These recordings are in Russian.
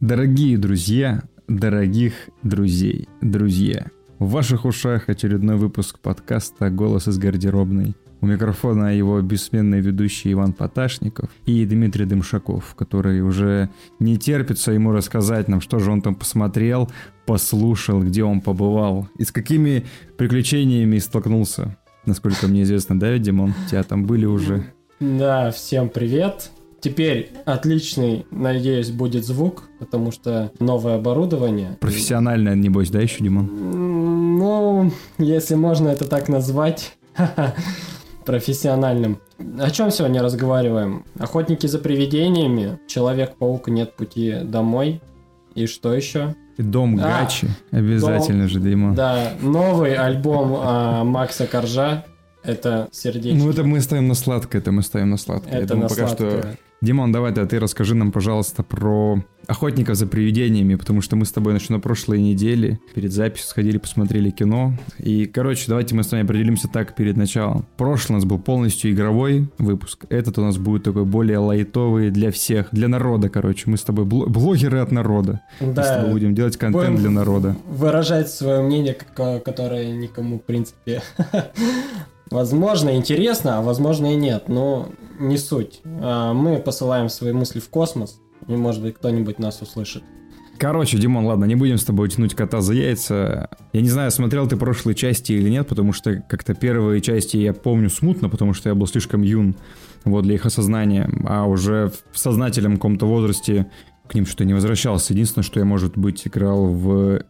Дорогие друзья, дорогих друзей, друзья, в ваших ушах очередной выпуск подкаста «Голос из гардеробной». У микрофона его бессменный ведущий Иван Поташников и Дмитрий Дымшаков, который уже не терпится ему рассказать нам, что же он там посмотрел, послушал, где он побывал и с какими приключениями столкнулся. Насколько мне известно, да, Димон? У тебя там были уже? Да, всем привет. Теперь отличный, надеюсь, будет звук, потому что новое оборудование. Профессиональное, небось, да, еще, Димон? Ну, если можно это так назвать, профессиональным. О чем сегодня разговариваем? Охотники за привидениями, Человек-паук нет пути домой. И что еще? Дом а, Гачи, обязательно дом, же, Димон. Да, новый альбом а, Макса Коржа, это сердечко. Ну, это мы ставим на сладкое, это мы ставим на сладкое. Это Я думаю, на пока сладкое. что Димон, давай да, ты расскажи нам, пожалуйста, про охотников за привидениями, потому что мы с тобой еще на прошлой неделе перед записью сходили, посмотрели кино. И, короче, давайте мы с вами определимся так перед началом. Прошлый у нас был полностью игровой выпуск. Этот у нас будет такой более лайтовый для всех, для народа, короче. Мы с тобой блогеры от народа. Да. Мы с тобой будем делать контент будем для народа. Выражать свое мнение, которое никому, в принципе, Возможно, интересно, а возможно и нет, но не суть. А, мы посылаем свои мысли в космос, и, может быть, кто-нибудь нас услышит. Короче, Димон, ладно, не будем с тобой тянуть кота за яйца. Я не знаю, смотрел ты прошлые части или нет, потому что как-то первые части я помню смутно, потому что я был слишком юн вот, для их осознания, а уже в сознательном каком-то возрасте к ним что-то не возвращался. Единственное, что я, может быть, играл в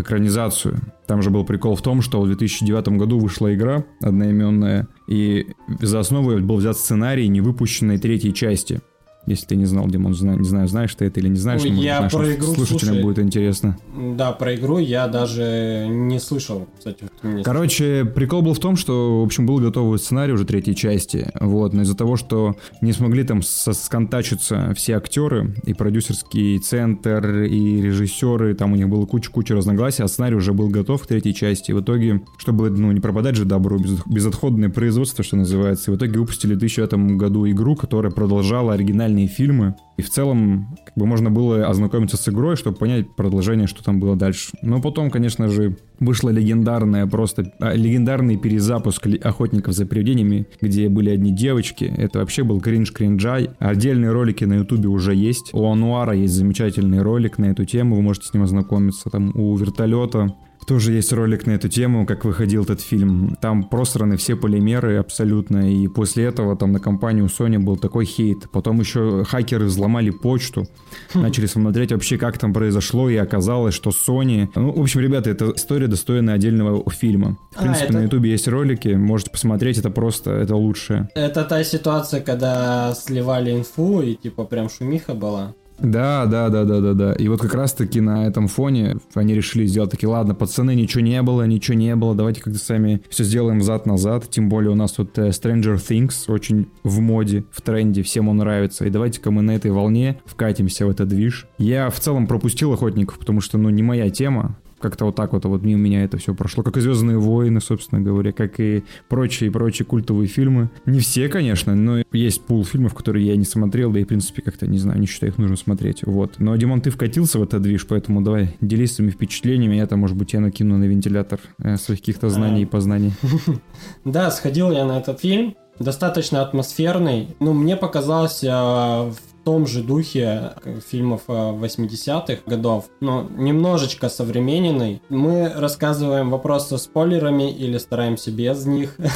экранизацию. Там же был прикол в том, что в 2009 году вышла игра одноименная, и за основу был взят сценарий невыпущенной третьей части. Если ты не знал, Димон, не знаю, знаешь ты это или не знаешь, Ой, я может, про игру, слушателям слушай, будет интересно. Да, про игру я даже не слышал, кстати. Короче, прикол был в том, что, в общем, был готовый сценарий уже третьей части, вот, но из-за того, что не смогли там сконтачиться все актеры, и продюсерский центр, и режиссеры, там у них было куча-куча разногласий, а сценарий уже был готов к третьей части, и в итоге, чтобы, ну, не пропадать же добру, без, безотходное производство, что называется, и в итоге выпустили в 2009 году игру, которая продолжала оригинальный оригинальные фильмы. И в целом, как бы можно было ознакомиться с игрой, чтобы понять продолжение, что там было дальше. Но потом, конечно же, вышла легендарная просто, а, легендарный перезапуск «Охотников за привидениями», где были одни девочки. Это вообще был кринж кринжай. Отдельные ролики на ютубе уже есть. У Ануара есть замечательный ролик на эту тему, вы можете с ним ознакомиться. Там у вертолета тоже есть ролик на эту тему, как выходил этот фильм. Там просраны все полимеры абсолютно, и после этого там на компанию Sony был такой хейт. Потом еще хакеры взломали почту, хм. начали смотреть вообще, как там произошло, и оказалось, что Sony... Ну, в общем, ребята, это история достойная отдельного фильма. В а, принципе, а, это... на ютубе есть ролики, можете посмотреть, это просто, это лучшее. Это та ситуация, когда сливали инфу, и типа прям шумиха была. Да, да, да, да, да, да. И вот как раз-таки на этом фоне они решили сделать такие, ладно, пацаны, ничего не было, ничего не было, давайте как-то сами все сделаем взад-назад. Тем более у нас тут э, Stranger Things очень в моде, в тренде, всем он нравится. И давайте-ка мы на этой волне вкатимся в этот движ. Я в целом пропустил охотников, потому что, ну, не моя тема как-то вот так вот, вот мимо меня это все прошло, как и «Звездные войны», собственно говоря, как и прочие прочие культовые фильмы. Не все, конечно, но есть пул фильмов, которые я не смотрел, да и, в принципе, как-то, не знаю, не считаю, их нужно смотреть, вот. Но, Димон, ты вкатился в этот движ, поэтому давай делись своими впечатлениями, я там, может быть, я накину на вентилятор э, своих каких-то знаний и познаний. Да, сходил я на этот фильм, достаточно атмосферный. Ну, мне показалось, в том же духе фильмов 80-х э, годов, но немножечко современный. Мы рассказываем вопрос со спойлерами или стараемся без них.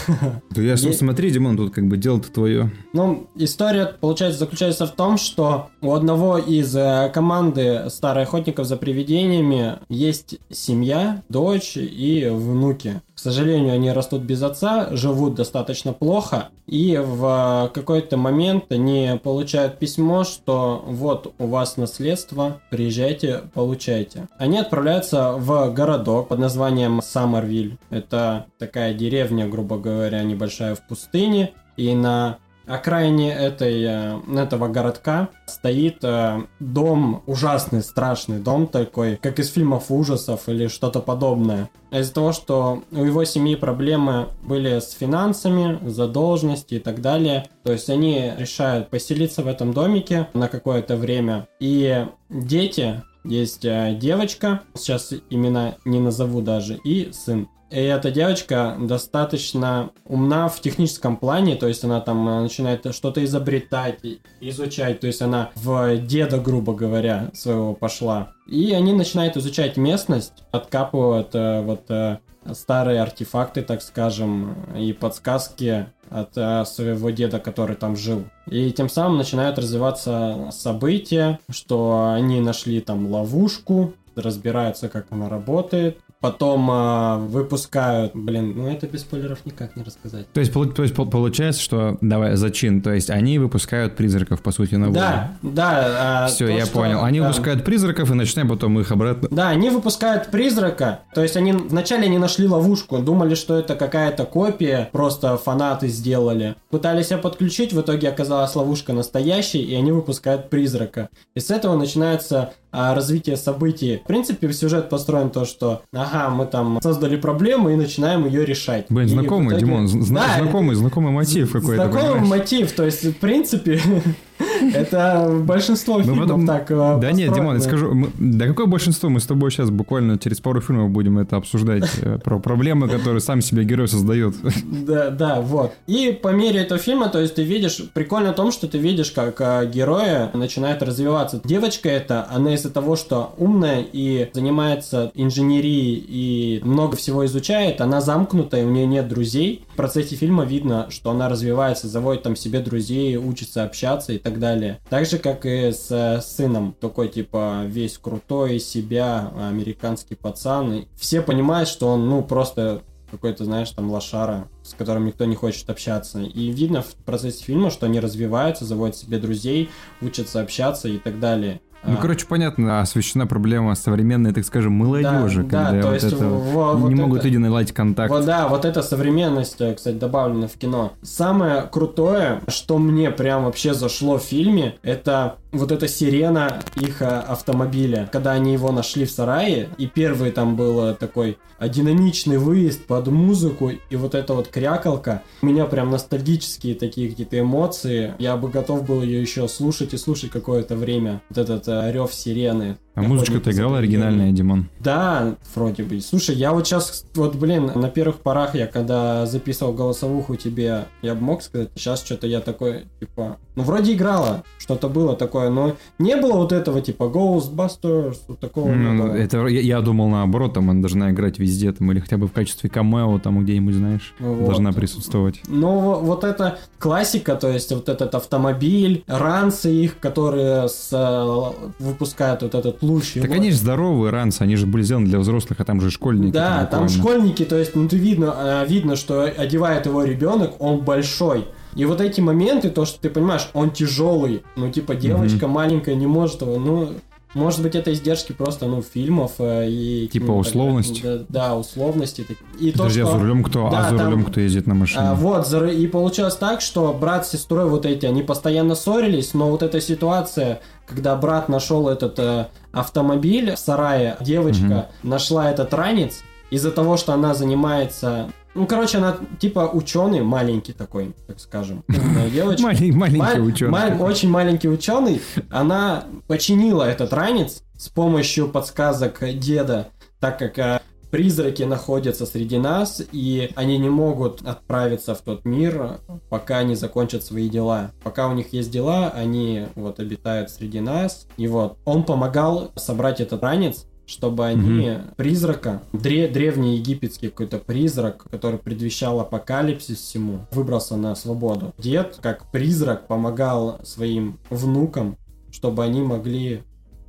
Да я, смотри, Димон, тут как бы дело-то твое. Ну, история, получается, заключается в том, что у одного из э, команды старых охотников за привидениями есть семья, дочь и внуки. Сожалению, они растут без отца, живут достаточно плохо, и в какой-то момент они получают письмо, что вот у вас наследство, приезжайте, получайте. Они отправляются в городок под названием Саммервиль. Это такая деревня, грубо говоря, небольшая в пустыне, и на окраине этой, э, этого городка стоит э, дом, ужасный, страшный дом такой, как из фильмов ужасов или что-то подобное. Из-за того, что у его семьи проблемы были с финансами, задолженности и так далее. То есть они решают поселиться в этом домике на какое-то время. И дети, есть э, девочка, сейчас имена не назову даже, и сын. И эта девочка достаточно умна в техническом плане, то есть она там э, начинает что-то изобретать, изучать, то есть она в деда, грубо говоря, своего пошла. И они начинают изучать местность, откапывают э, вот э, старые артефакты, так скажем, и подсказки от э, своего деда, который там жил. И тем самым начинают развиваться события, что они нашли там ловушку, разбираются, как она работает, потом э, выпускают, блин, ну это без спойлеров никак не рассказать. То есть, то есть получается, что, давай, зачин, то есть они выпускают призраков, по сути, на волю. Да, да. Э, Все, то, я что, понял. Они да. выпускают призраков и начинаем потом их обратно. Да, они выпускают призрака, то есть они вначале не нашли ловушку, думали, что это какая-то копия, просто фанаты сделали. Пытались ее подключить, в итоге оказалась ловушка настоящей, и они выпускают призрака. И с этого начинается а, развитие событий. В принципе, сюжет построен то, что, ага, мы там создали проблему и начинаем ее решать. Блин, знакомый, итоге... Димон, зна- да, знакомый, знакомый мотив какой-то. Знакомый понимаешь? мотив, то есть, в принципе, Это большинство фильмов потом... так э, Да нет, Димон, я скажу, да какое большинство? Мы с тобой сейчас буквально через пару фильмов будем это обсуждать, э, про проблемы, которые сам себе герой создает. Да, да, вот. И по мере этого фильма, то есть ты видишь, прикольно в том, что ты видишь, как э, герои начинают развиваться. Девочка эта, она из-за того, что умная и занимается инженерией и много всего изучает, она замкнутая, у нее нет друзей. В процессе фильма видно, что она развивается, заводит там себе друзей, учится общаться и так далее. Так же, как и с э, сыном. Такой, типа, весь крутой себя, американский пацан. И все понимают, что он, ну, просто какой-то, знаешь, там лошара, с которым никто не хочет общаться. И видно в процессе фильма, что они развиваются, заводят себе друзей, учатся общаться и так далее. Ну, а. короче, понятно, освещена проблема современной, так скажем, молодежи, да, когда да, вот это в, не вот могут это, люди наладить контакт. Вот, да, вот эта современность, э, кстати, добавлена в кино. Самое крутое, что мне прям вообще зашло в фильме, это вот эта сирена их э, автомобиля. Когда они его нашли в сарае, и первый там был э, такой динамичный выезд под музыку, и вот эта вот крякалка, у меня прям ностальгические такие какие-то эмоции. Я бы готов был ее еще слушать и слушать какое-то время. Вот этот рев сирены. А музычка-то играла оригинальная, Димон? Да, вроде бы. Слушай, я вот сейчас, вот, блин, на первых порах я когда записывал голосовуху тебе, я бы мог сказать, сейчас что-то я такой, типа, ну, вроде играла, что-то было такое, но не было вот этого, типа, Ghostbusters, вот такого. Ну, это, я, я думал наоборот, там она должна играть везде, там, или хотя бы в качестве камео, там, где-нибудь, знаешь, вот. должна присутствовать. Ну, вот это классика, то есть вот этот автомобиль, ранцы их, которые с, э, выпускают вот этот луч. Так они же здоровые ранцы, они же были сделаны для взрослых, а там же школьники. Да, там, там школьники, то есть, ну ты видно, э, видно, что одевает его ребенок, он большой. И вот эти моменты, то, что ты понимаешь, он тяжелый, ну типа девочка mm-hmm. маленькая не может его, ну может быть, это издержки просто, ну, фильмов э, и... Типа условности? Да, да, условности. И Подожди, то, что... а за рулем кто? Да, а за там... рулем кто ездит на машине? А, вот, и получилось так, что брат с сестрой вот эти, они постоянно ссорились, но вот эта ситуация, когда брат нашел этот э, автомобиль в сарае, девочка угу. нашла этот ранец, из-за того, что она занимается ну, короче, она типа ученый, маленький такой, так скажем, девочка. Маленький ученый. Очень маленький ученый. Она починила этот ранец с помощью подсказок деда, так как э, призраки находятся среди нас, и они не могут отправиться в тот мир, пока не закончат свои дела. Пока у них есть дела, они вот обитают среди нас. И вот он помогал собрать этот ранец, чтобы они угу. призрака, дре, древний египетский какой-то призрак, который предвещал апокалипсис всему, выбрался на свободу. Дед, как призрак, помогал своим внукам, чтобы они могли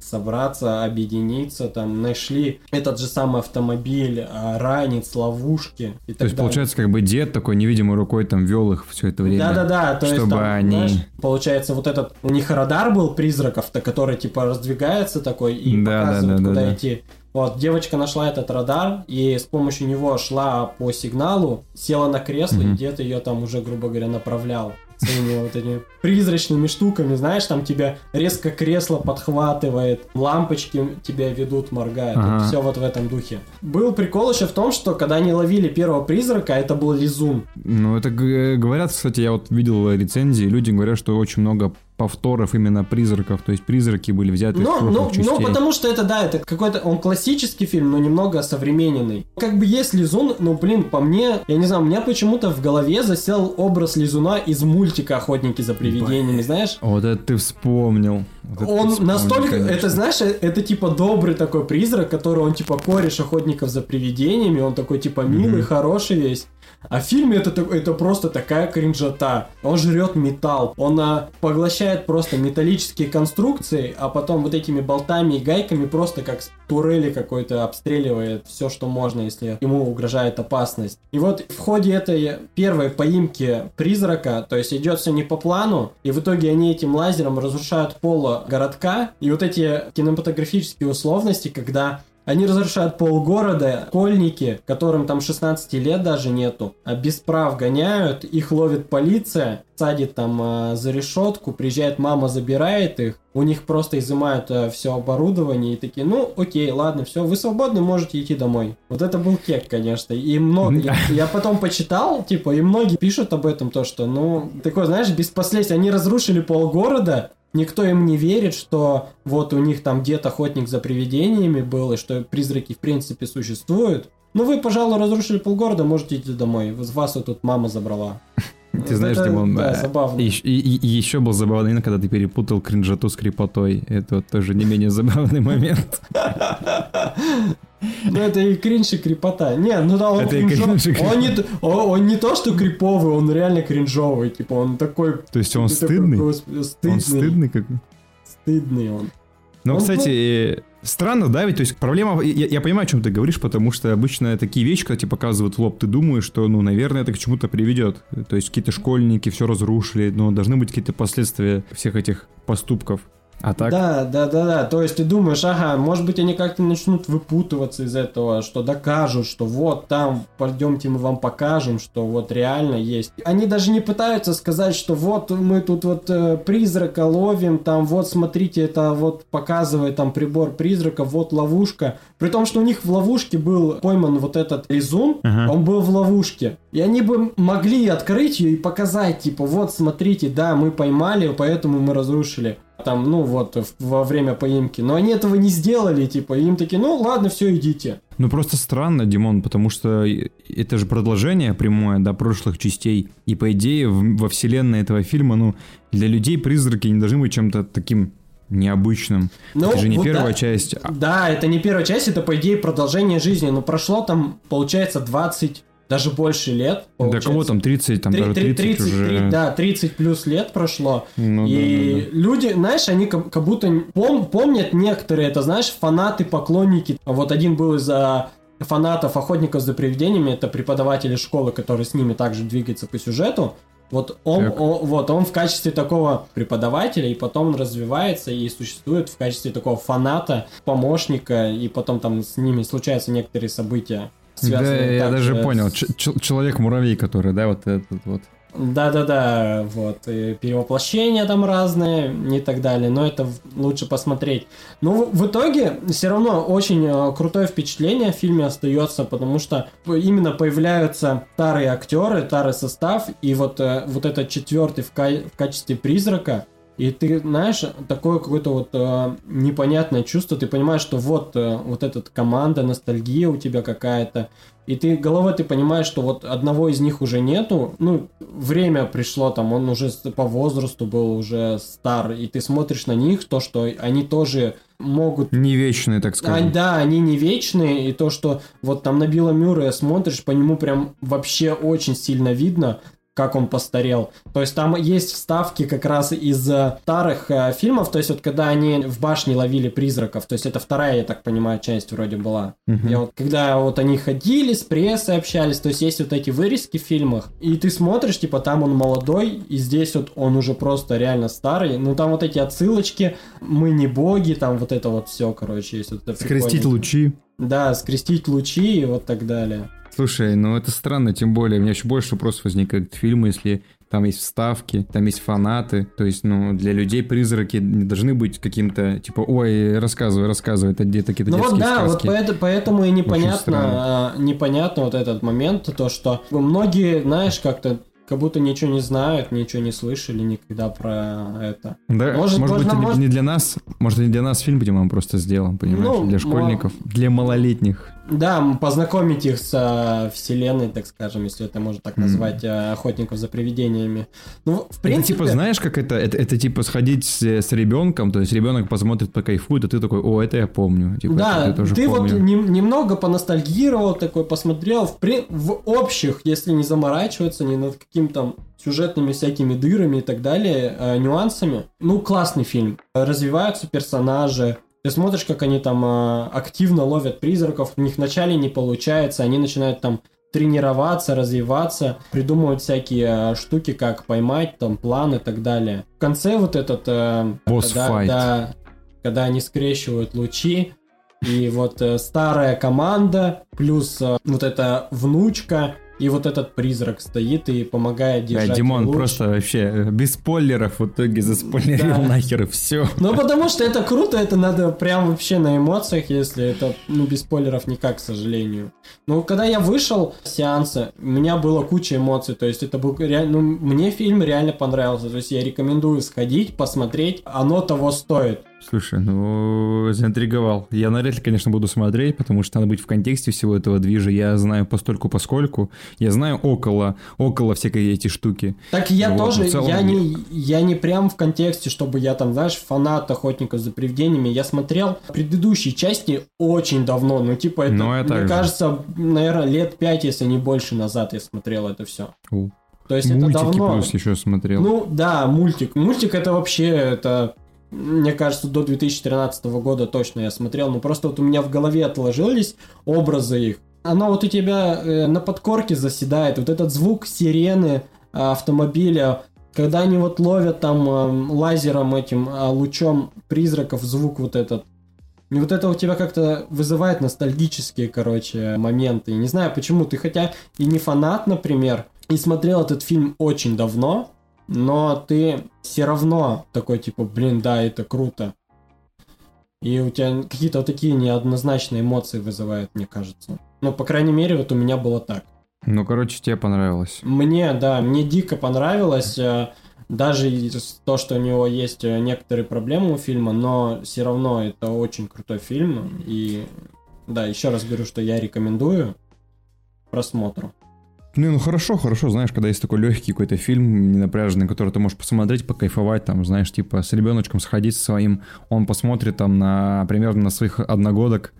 собраться, объединиться, там, нашли этот же самый автомобиль, а, ранец, ловушки и так То есть, далее. получается, как бы дед такой невидимой рукой там вел их все это время. Да-да-да, то чтобы есть, там, они... знаешь, получается, вот этот, у них радар был призраков-то, который, типа, раздвигается такой и да, показывает, да, да, куда да, идти. Вот, девочка нашла этот радар и с помощью него шла по сигналу, села на кресло, mm-hmm. и дед ее там уже, грубо говоря, направлял. Своими вот этими призрачными штуками, знаешь, там тебя резко кресло подхватывает, лампочки тебя ведут, моргают. Ага. Вот все вот в этом духе. Был прикол еще в том, что когда они ловили первого призрака, это был Лизун. Ну, это говорят, кстати, я вот видел рецензии, люди говорят, что очень много повторов именно призраков, то есть призраки были взяты из Ну, прошлых ну, частей. ну, потому что это, да, это какой-то, он классический фильм, но немного современный. Как бы есть Лизун, ну, блин, по мне, я не знаю, у меня почему-то в голове засел образ Лизуна из мультика «Охотники за привидениями», знаешь? Вот это ты вспомнил. Вот Он вспомнил, настолько, конечно. это знаешь, это типа добрый такой призрак, который он типа кореш охотников за привидениями, он такой типа милый, Мгм. хороший весь. А в фильме это, это просто такая кринжота. Он жрет металл, он а, поглощает просто металлические конструкции, а потом вот этими болтами и гайками просто как с турели какой-то обстреливает все, что можно, если ему угрожает опасность. И вот в ходе этой первой поимки призрака, то есть идет все не по плану, и в итоге они этим лазером разрушают пол городка, и вот эти кинематографические условности, когда они разрушают полгорода, школьники, которым там 16 лет даже нету, а без прав гоняют, их ловит полиция, садит там а, за решетку, приезжает мама, забирает их, у них просто изымают все оборудование и такие, ну окей, ладно, все, вы свободны, можете идти домой. Вот это был кек, конечно, и много, я, я потом почитал, типа, и многие пишут об этом, то что, ну, такое, знаешь, без последствий, они разрушили полгорода, Никто им не верит, что вот у них там дед охотник за привидениями был, и что призраки в принципе существуют. Ну вы, пожалуй, разрушили полгорода, можете идти домой. Вас тут мама забрала. Ты знаешь, Это, Димон, да, э, забавно. И, и- и еще был забавный момент, когда ты перепутал кринжату с крепотой. Это вот тоже не менее забавный момент. Ну это и кринж, и крепота. Не, ну да, он, Это и кринжо- кринж, и он, не, он, он не то, что криповый, он реально кринжовый. Типа он такой... То есть он такой, стыдный? господи, стыдный. Он стыдный как Стыдный он. Ну, Он, кстати, э, странно, да, ведь, то есть проблема, я, я понимаю, о чем ты говоришь, потому что обычно такие вещи, когда тебе показывают в лоб, ты думаешь, что, ну, наверное, это к чему-то приведет. То есть какие-то школьники все разрушили, но должны быть какие-то последствия всех этих поступков. А так, Да, да, да, да. То есть ты думаешь, ага, может быть они как-то начнут выпутываться из этого, что докажут, что вот там, пойдемте мы вам покажем, что вот реально есть. Они даже не пытаются сказать, что вот мы тут вот э, призрака ловим, там вот смотрите, это вот показывает там прибор призрака, вот ловушка. При том, что у них в ловушке был пойман вот этот лизун, Ага. он был в ловушке. И они бы могли открыть ее и показать, типа, вот смотрите, да, мы поймали, поэтому мы разрушили там, ну вот, во время поимки. Но они этого не сделали, типа, им такие, ну ладно, все, идите. ну просто странно, Димон, потому что это же продолжение прямое, да, прошлых частей. И по идее в- во вселенной этого фильма, ну, для людей призраки не должны быть чем-то таким необычным. Ну, это же не вот первая да. часть. а- Да, это не первая часть, это, по идее, продолжение жизни. Но прошло там, получается, 20, даже больше лет. Да получается. кого там 30, там Три- даже три- 30 уже. 30, да, 30 плюс лет прошло. Ну, и да, да, да. люди, знаешь, они как, как будто пом- помнят некоторые, это знаешь, фанаты, поклонники. Вот один был из фанатов охотников за привидениями, это преподаватели школы, который с ними также двигается по сюжету. Вот он, о- вот он в качестве такого преподавателя, и потом он развивается и существует в качестве такого фаната, помощника, и потом там с ними случаются некоторые события. Да, связанные я даже понял. с- Человек-муравей, который, да, вот этот вот. Да-да-да, вот, и перевоплощения там разные и так далее, но это лучше посмотреть. Но в, итоге все равно очень э, крутое впечатление в фильме остается, потому что именно появляются старые актеры, старый состав, и вот, э, вот этот четвертый в, ка- в качестве призрака, и ты, знаешь, такое какое-то вот э, непонятное чувство, ты понимаешь, что вот, э, вот эта команда, ностальгия у тебя какая-то, и ты головой ты понимаешь, что вот одного из них уже нету, ну, время пришло, там, он уже по возрасту был уже стар, и ты смотришь на них, то, что они тоже могут Не вечный, так а, скажем. да, они не вечные, и то, что вот там на Билла Мюррея смотришь, по нему прям вообще очень сильно видно, как он постарел. То есть там есть вставки как раз из э, старых э, фильмов, то есть вот когда они в башне ловили призраков, то есть это вторая, я так понимаю, часть вроде была. Мгм. Я вот, когда вот они ходили, с прессой общались, то есть есть вот эти вырезки в фильмах, и ты смотришь, типа, там он молодой, и здесь вот он уже просто реально старый. Ну, там вот эти отсылочки, мы не боги, там вот это вот все, короче, есть вот это Скрестить лучи. Да, скрестить лучи и вот так далее. Слушай, ну это странно, тем более, у меня еще больше вопросов возникает к фильму, если там есть вставки, там есть фанаты, то есть, ну, для людей призраки не должны быть каким-то, типа, ой, рассказывай, рассказывай, это где-то какие-то Ну вот да, вот сказки. поэтому, поэтому и непонятно, а, непонятно вот этот момент, то что многие, знаешь, как-то как будто ничего не знают, ничего не слышали никогда про это. Да, Может, может, быть, может- не для нас, может, не для нас фильм, где мы просто сделан, понимаешь, Ну, для школьников, для малолетних. Да, познакомить их с а, вселенной, так скажем, если это можно так назвать, а, охотников за привидениями. Ну, в Это принципе... типа, знаешь, как это, это, это типа сходить с, с ребенком, то есть ребенок посмотрит, покайфует, а ты такой, о, это я помню. Типа, Да, это тоже ты вот помню. нем- немного поностальгировал, такой посмотрел, в, при- в общих, если не заморачиваться ни над каким-то сюжетными всякими дырами и так далее, э, нюансами. Ну, классный фильм. Развиваются персонажи. Ты смотришь, как они там э, активно ловят призраков, у них вначале не получается, они начинают там тренироваться, развиваться, придумывать всякие э, штуки, как поймать, там, план и так далее. В конце вот этот... э, когда, Босс-файт. да, когда они скрещивают лучи, и вот э, старая команда, плюс э, вот эта внучка, и вот этот призрак стоит и помогает Да, держать Димон луч. просто вообще э, без спойлеров в итоге заспойлерил Да. нахер все. Ну, потому что это круто, это надо прям вообще на эмоциях, если это, ну, без спойлеров никак, к сожалению. Ну, когда я вышел с сеанса, у меня было куча эмоций, то есть это был реально, ну, мне фильм реально понравился, то есть я рекомендую сходить, посмотреть, оно того стоит. Слушай, ну, заинтриговал. Я навряд ли, конечно, буду смотреть, потому что надо быть в контексте всего этого движа. Я знаю постольку поскольку. Я знаю около, около всякой эти штуки. Так я Вот, тоже, целом я, не, я не прям в контексте, чтобы я там, знаешь, фанат охотников за привидениями. Я смотрел предыдущие части очень давно, ну типа это, Ну, я мне так же. кажется, наверное, лет пять, если не больше назад я смотрел это все. У. То есть Мультики это давно. плюс еще смотрел. Ну да, мультик. Мультик это вообще, это, мне кажется, до 2013 года точно я смотрел, но просто вот у меня в голове отложились образы их. Оно вот у тебя э, на подкорке заседает, вот этот звук сирены э, автомобиля, когда они вот ловят там э, лазером этим э, лучом призраков, звук вот этот. И вот это у тебя как-то вызывает ностальгические, короче, моменты. Не знаю почему, ты хотя и не фанат, например, и смотрел этот фильм очень давно, но ты все равно такой, типа, блин, да, это круто. И у тебя какие-то вот такие неоднозначные эмоции вызывает, мне кажется. Ну, по крайней мере, вот у меня было так. Ну, короче, тебе понравилось. Мне, да, мне дико понравилось, э, даже то, что у него есть э, некоторые проблемы у фильма, но все равно это очень крутой фильм. И да, еще раз говорю, что я рекомендую просмотру. Ну, ну хорошо, хорошо, знаешь, когда есть такой легкий какой-то фильм, ненапряженный, который ты можешь посмотреть, покайфовать, там, знаешь, типа с ребеночком сходить со своим, он посмотрит там на примерно на своих одногодок,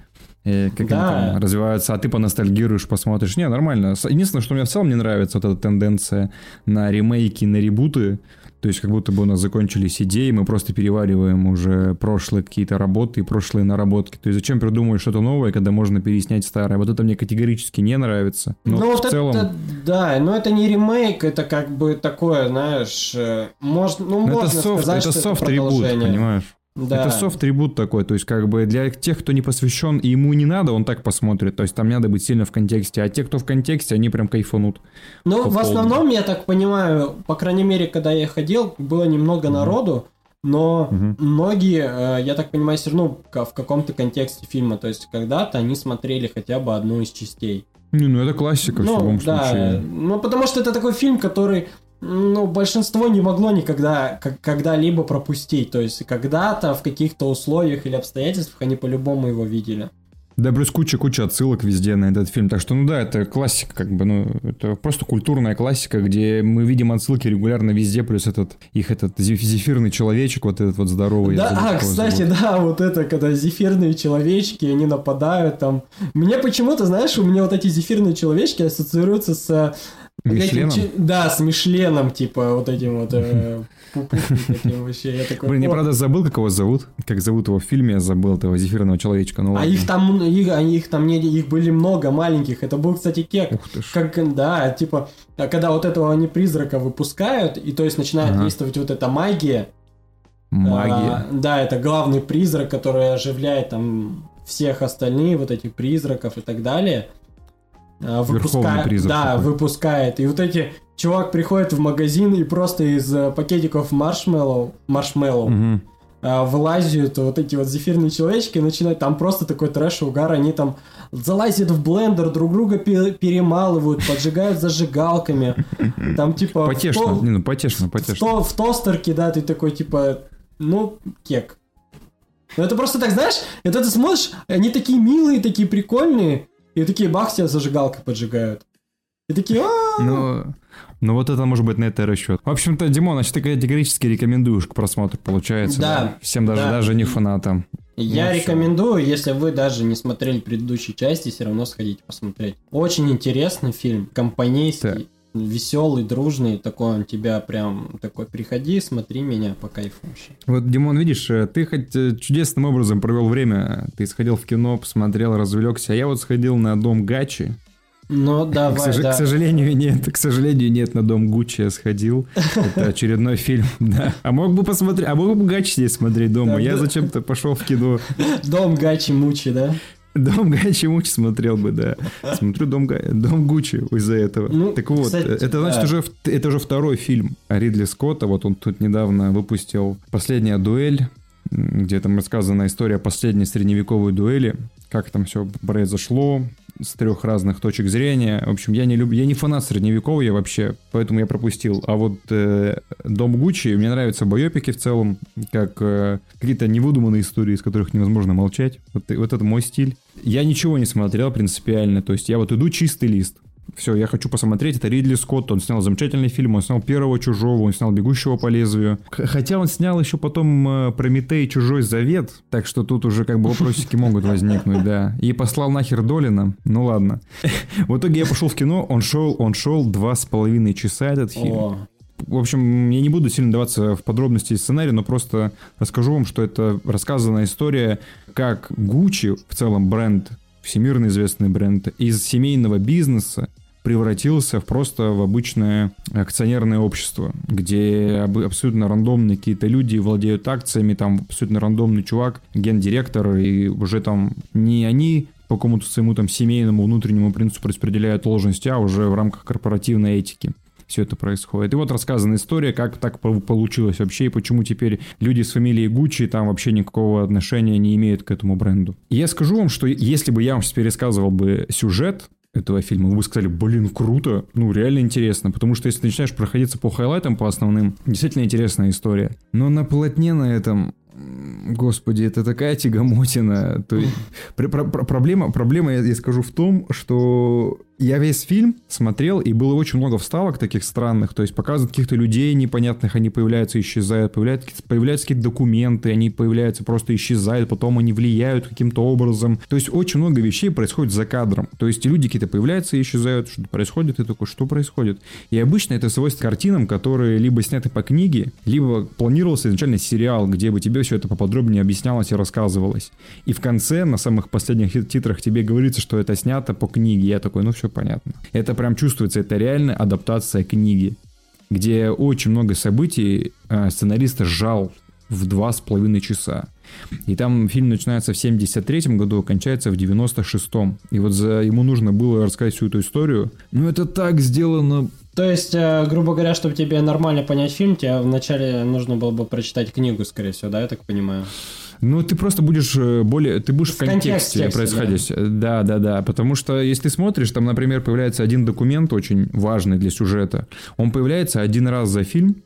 э, как Да. они там развиваются, а ты поностальгируешь, посмотришь. Не, нормально. Единственное, что мне в целом не нравится, вот эта тенденция на ремейки, на ребуты. То есть как будто бы у нас закончились идеи, мы просто перевариваем уже прошлые какие-то работы и прошлые наработки. То есть зачем придумывать что-то новое, когда можно переснять старое? Вот это мне категорически не нравится. Но ну, в вот целом... это, да, но это не ремейк, это как бы такое, знаешь, э, можно, ну, Ну, можно это софт, сказать, это что софт продолжение. понимаешь? Да. Это софт ребут такой, то есть как бы для тех, кто не посвящен и ему не надо, он так посмотрит, то есть там надо быть сильно в контексте, а те, кто в контексте, они прям кайфанут. Ну, в основном, я так понимаю, по крайней мере, когда я ходил, было немного народу, но Мгм. многие, э, я так понимаю, все равно в каком-то контексте фильма, то есть когда-то они смотрели хотя бы одну из частей. Не, ну это классика в ну, любом да, случае. ну потому что это такой фильм, который ну, большинство не могло никогда когда-либо пропустить. То есть когда-то в каких-то условиях или обстоятельствах они по-любому его видели. Да, плюс куча-куча отсылок везде на этот фильм. Так что, ну да, это классика, как бы, ну, это просто культурная классика, где мы видим отсылки регулярно везде, плюс этот, их этот зеф- зефирный человечек, вот этот вот здоровый. Да, а, кстати, зовут. да, вот это, когда зефирные человечки, они нападают там. Мне почему-то, знаешь, у меня вот эти зефирные человечки ассоциируются с... э, Мишленом? этим да, с Мишленом, типа, вот этим вот э, таким вообще. Я такой, Блин, я правда забыл, как его зовут. Как зовут его в фильме, я забыл этого зефирного человечка. Ну, А их там, их, их там не, их были много маленьких. Это был, кстати, кек. Ух ты ж. Как, да, типа, а когда вот этого они призрака выпускают, и то есть начинает Ага. действовать вот эта магия. Магия. А, да, это главный призрак, который оживляет там всех остальных вот этих призраков и так далее. Э, выпускает, да, такой. выпускает. И вот эти чувак приходит в магазин и просто из э, пакетиков маршмеллоу, маршмеллоу угу. вылазят вот эти вот зефирные человечки и начинают там просто такой трэш угар, они там залазят в блендер, друг друга перемалывают, поджигают зажигалками, там типа... Потешно, в, не, ну потешно, потешно. В, в тостер кидают и такой типа, ну, кек. Ну это просто так, знаешь, это ты смотришь, они такие милые, такие прикольные, и такие бах тебя зажигалкой поджигают. И такие, Ну, ну вот это может быть на это расчет. В общем-то, Димон, значит, ты категорически рекомендуешь к просмотру, получается. Да. да? Всем даже, да. даже не фанатам. Я ну, рекомендую, все. если вы даже не смотрели предыдущие части, все равно сходите посмотреть. Очень интересный фильм, компанейский. Веселый, дружный, такой он тебя прям такой, приходи, смотри меня по кайфу вообще. Вот, Димон, видишь, э, ты хоть э, чудесным образом провел время, ты сходил в кино, посмотрел, развлекся, а я вот сходил на дом Гачи, ну, давай, к, сож... да. к сожалению, нет. К сожалению, нет, на дом Гуччи я сходил. Это очередной фильм, да. А мог бы посмотреть, а мог бы Гачи здесь смотреть дома. Я зачем-то пошел в кино. Дом Гачи Мучи, да? Дом Гачи Мучи смотрел бы, да. Смотрю Дом, дом Гуччи из-за этого. Ну, так вот, кстати, это значит да. уже, это уже второй фильм Ридли Скотта. Вот он тут недавно выпустил «Последняя дуэль», где там рассказана история последней средневековой дуэли, как там все произошло, с трех разных точек зрения. В общем, я не люблю, я не фанат средневековья вообще, поэтому я пропустил. А вот э, Дом Гуччи, мне нравятся боепики в целом, как э, какие-то невыдуманные истории, из которых невозможно молчать. Вот, вот это мой стиль. Я ничего не смотрел принципиально, то есть я вот иду чистый лист. Все, я хочу посмотреть. Это Ридли Скотт. Он снял замечательный фильм. Он снял первого чужого, он снял бегущего по лезвию. Хотя он снял еще потом э, Прометей Чужой Завет. Так что тут уже как бы вопросики могут возникнуть, да. И послал нахер Долина. Ну ладно. В итоге я пошел в кино. Он шел, он шел два с половиной часа этот фильм. В общем, я не буду сильно даваться в подробности сценария, но просто расскажу вам, что это рассказанная история, как Гуччи, в целом бренд, всемирно известный бренд, из семейного бизнеса превратился в просто в обычное акционерное общество, где абсолютно рандомные какие-то люди владеют акциями, там абсолютно рандомный чувак, гендиректор, и уже там не они по какому-то своему там семейному внутреннему принципу распределяют должности, а уже в рамках корпоративной этики все это происходит. И вот рассказана история, как так получилось вообще, и почему теперь люди с фамилией Гуччи там вообще никакого отношения не имеют к этому бренду. И я скажу вам, что если бы я вам сейчас пересказывал бы сюжет, этого фильма, вы бы сказали, блин, круто, ну, реально интересно, потому что если ты начинаешь проходиться по хайлайтам, по основным, действительно интересная история. Но на полотне на этом Господи, это такая тягомотина. То есть, пр- пр- проблема, проблема, я, я скажу, в том, что я весь фильм смотрел, и было очень много вставок таких странных, то есть показывают каких-то людей непонятных, они появляются, исчезают, появляются, появляются какие-то документы, они появляются, просто исчезают, потом они влияют каким-то образом. То есть очень много вещей происходит за кадром. То есть люди какие-то появляются и исчезают, что-то происходит, и такой, что происходит? И обычно это свойство картинам, которые либо сняты по книге, либо планировался изначально сериал, где бы тебе все это поподробнее объяснялось и рассказывалось. И в конце, на самых последних титрах тебе говорится, что это снято по книге. Я такой, ну все понятно. Это прям чувствуется, это реально адаптация книги, где очень много событий э, сценарист сжал в два с половиной часа. И там фильм начинается в 73 году, окончается в 96-м. И вот за, ему нужно было рассказать всю эту историю. Ну, это так сделано то есть, э, грубо говоря, чтобы тебе нормально понять фильм, тебе вначале нужно было бы прочитать книгу, скорее всего, да, я так понимаю? Ну, ты просто будешь э, более... Ты будешь в, в контексте, контексте происходить. Да. да, да, да. Потому что если ты смотришь, там, например, появляется один документ очень важный для сюжета. Он появляется один раз за фильм,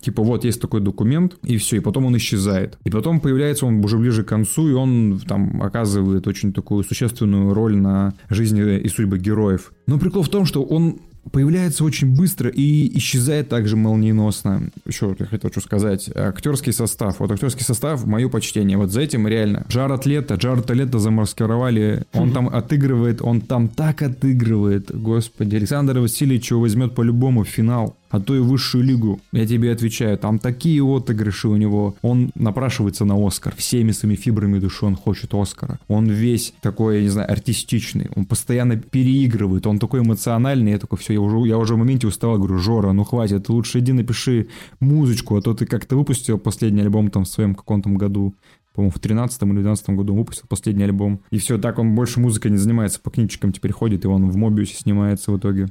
Типа вот есть такой документ, и все, и потом он исчезает. И потом появляется он уже ближе к концу, и он там оказывает очень такую существенную роль на жизни и судьбы героев. Но прикол в том, что он появляется очень быстро и исчезает также молниеносно. Еще вот я хотел что сказать. Актерский состав. Вот актерский состав, мое почтение. Вот за этим реально. Джаред Лето, Джаред Лето замаскировали. Он там отыгрывает, он там так отыгрывает. Господи, Александр Васильевич его возьмет по-любому в финал а то и высшую лигу. Я тебе отвечаю, там такие отыгрыши у него. Он напрашивается на Оскар. Всеми своими фибрами души он хочет Оскара. Он весь такой, я не знаю, артистичный. Он постоянно переигрывает. Он такой эмоциональный. Я такой, все, я уже, я уже в моменте устал. Говорю, Жора, ну хватит, лучше иди напиши музычку, а то ты как-то выпустил последний альбом там в своем каком-то году по-моему, в 13 или 12 году выпустил последний альбом. И все, так он больше музыкой не занимается, по книжкам теперь ходит, и он в Мобиусе снимается в итоге.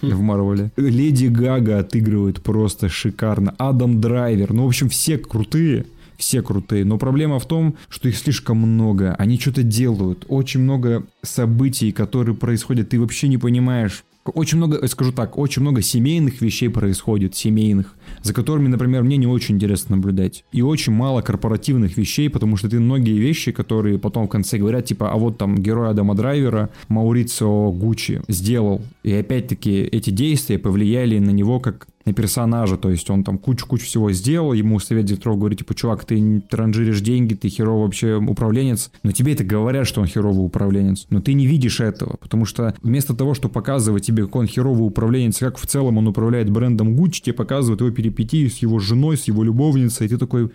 В Марвеле. Леди Гага отыгрывает просто шикарно. Адам Драйвер. Ну, в общем, все крутые все крутые, но проблема в том, что их слишком много, они что-то делают, очень много событий, которые происходят, ты вообще не понимаешь, очень много, скажу так, очень много семейных вещей происходит, семейных, за которыми, например, мне не очень интересно наблюдать. И очень мало корпоративных вещей, потому что ты многие вещи, которые потом в конце говорят, типа, а вот там герой Адама Драйвера, Маурицио Гуччи, сделал. И опять-таки эти действия повлияли на него как на персонажа, то есть он там кучу-кучу всего сделал, ему совет директоров говорит, типа, чувак, ты транжиришь деньги, ты херовый вообще управленец, но тебе это говорят, что он херовый управленец, но ты не видишь этого, потому что вместо того, чтобы показывать тебе, какой он херовый управленец, как в целом он управляет брендом Gucci, тебе показывают его перипетии с его женой, с его любовницей, и ты такой,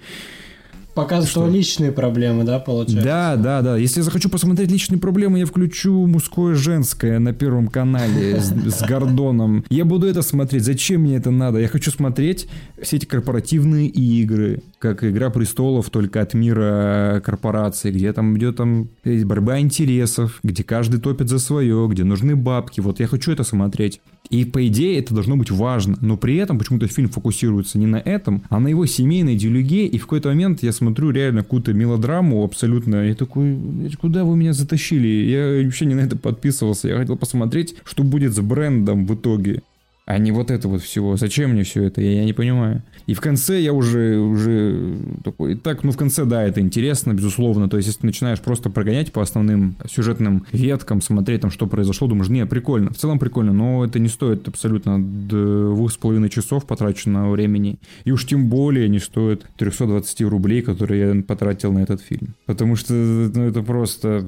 Показывает что? личные проблемы, да, получается? Да, да, да. Если я захочу посмотреть личные проблемы, я включу мужское женское на первом канале с, с Гордоном. Я буду это смотреть. Зачем мне это надо? Я хочу смотреть все эти корпоративные игры, как Игра престолов, только от мира корпораций, где там идет там борьба интересов, где каждый топит за свое, где нужны бабки. Вот я хочу это смотреть. И по идее это должно быть важно, но при этом почему-то фильм фокусируется не на этом, а на его семейной идеологии, и в какой-то момент я смотрю реально какую-то мелодраму абсолютно, я такой, куда вы меня затащили? Я вообще не на это подписывался, я хотел посмотреть, что будет с брендом в итоге а не вот это вот всего. Зачем мне все это? Я, я не понимаю. И в конце я уже, уже такой... Так, ну в конце, да, это интересно, безусловно. То есть, если ты начинаешь просто прогонять по основным сюжетным веткам, смотреть там, что произошло, думаешь, не, прикольно. В целом прикольно, но это не стоит абсолютно двух с половиной часов потраченного времени. И уж тем более не стоит 320 рублей, которые я потратил на этот фильм. Потому что ну, это просто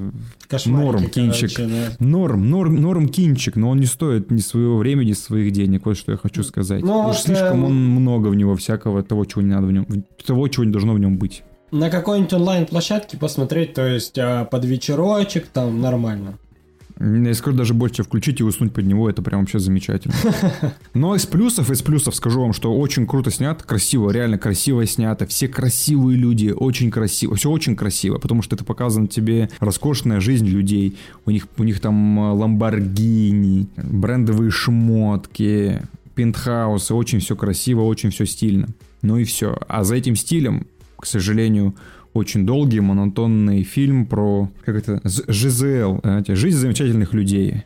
Кошмарики, норм, кинчик. Короче, да. Норм, норм, норм кинчик, но он не стоит ни своего времени, ни своих денег денег, вот что я хочу сказать. Ну, Уж слишком он много в него всякого того, чего не надо в нем, того, чего не должно в нем быть. На какой-нибудь онлайн-площадке посмотреть, то есть а, под вечерочек там нормально. Я скажу даже больше включить и уснуть под него, это прям вообще замечательно. Но из плюсов, из плюсов скажу вам, что очень круто снято, красиво, реально красиво снято. Все красивые люди, очень красиво, все очень красиво, потому что это показано тебе роскошная жизнь людей. У них, у них там э, ламборгини, брендовые шмотки, пентхаусы, очень все красиво, очень все стильно. Ну и все. А за этим стилем, к сожалению, очень долгий, монотонный фильм про, как это, ЖЗЛ, знаете, жизнь замечательных людей.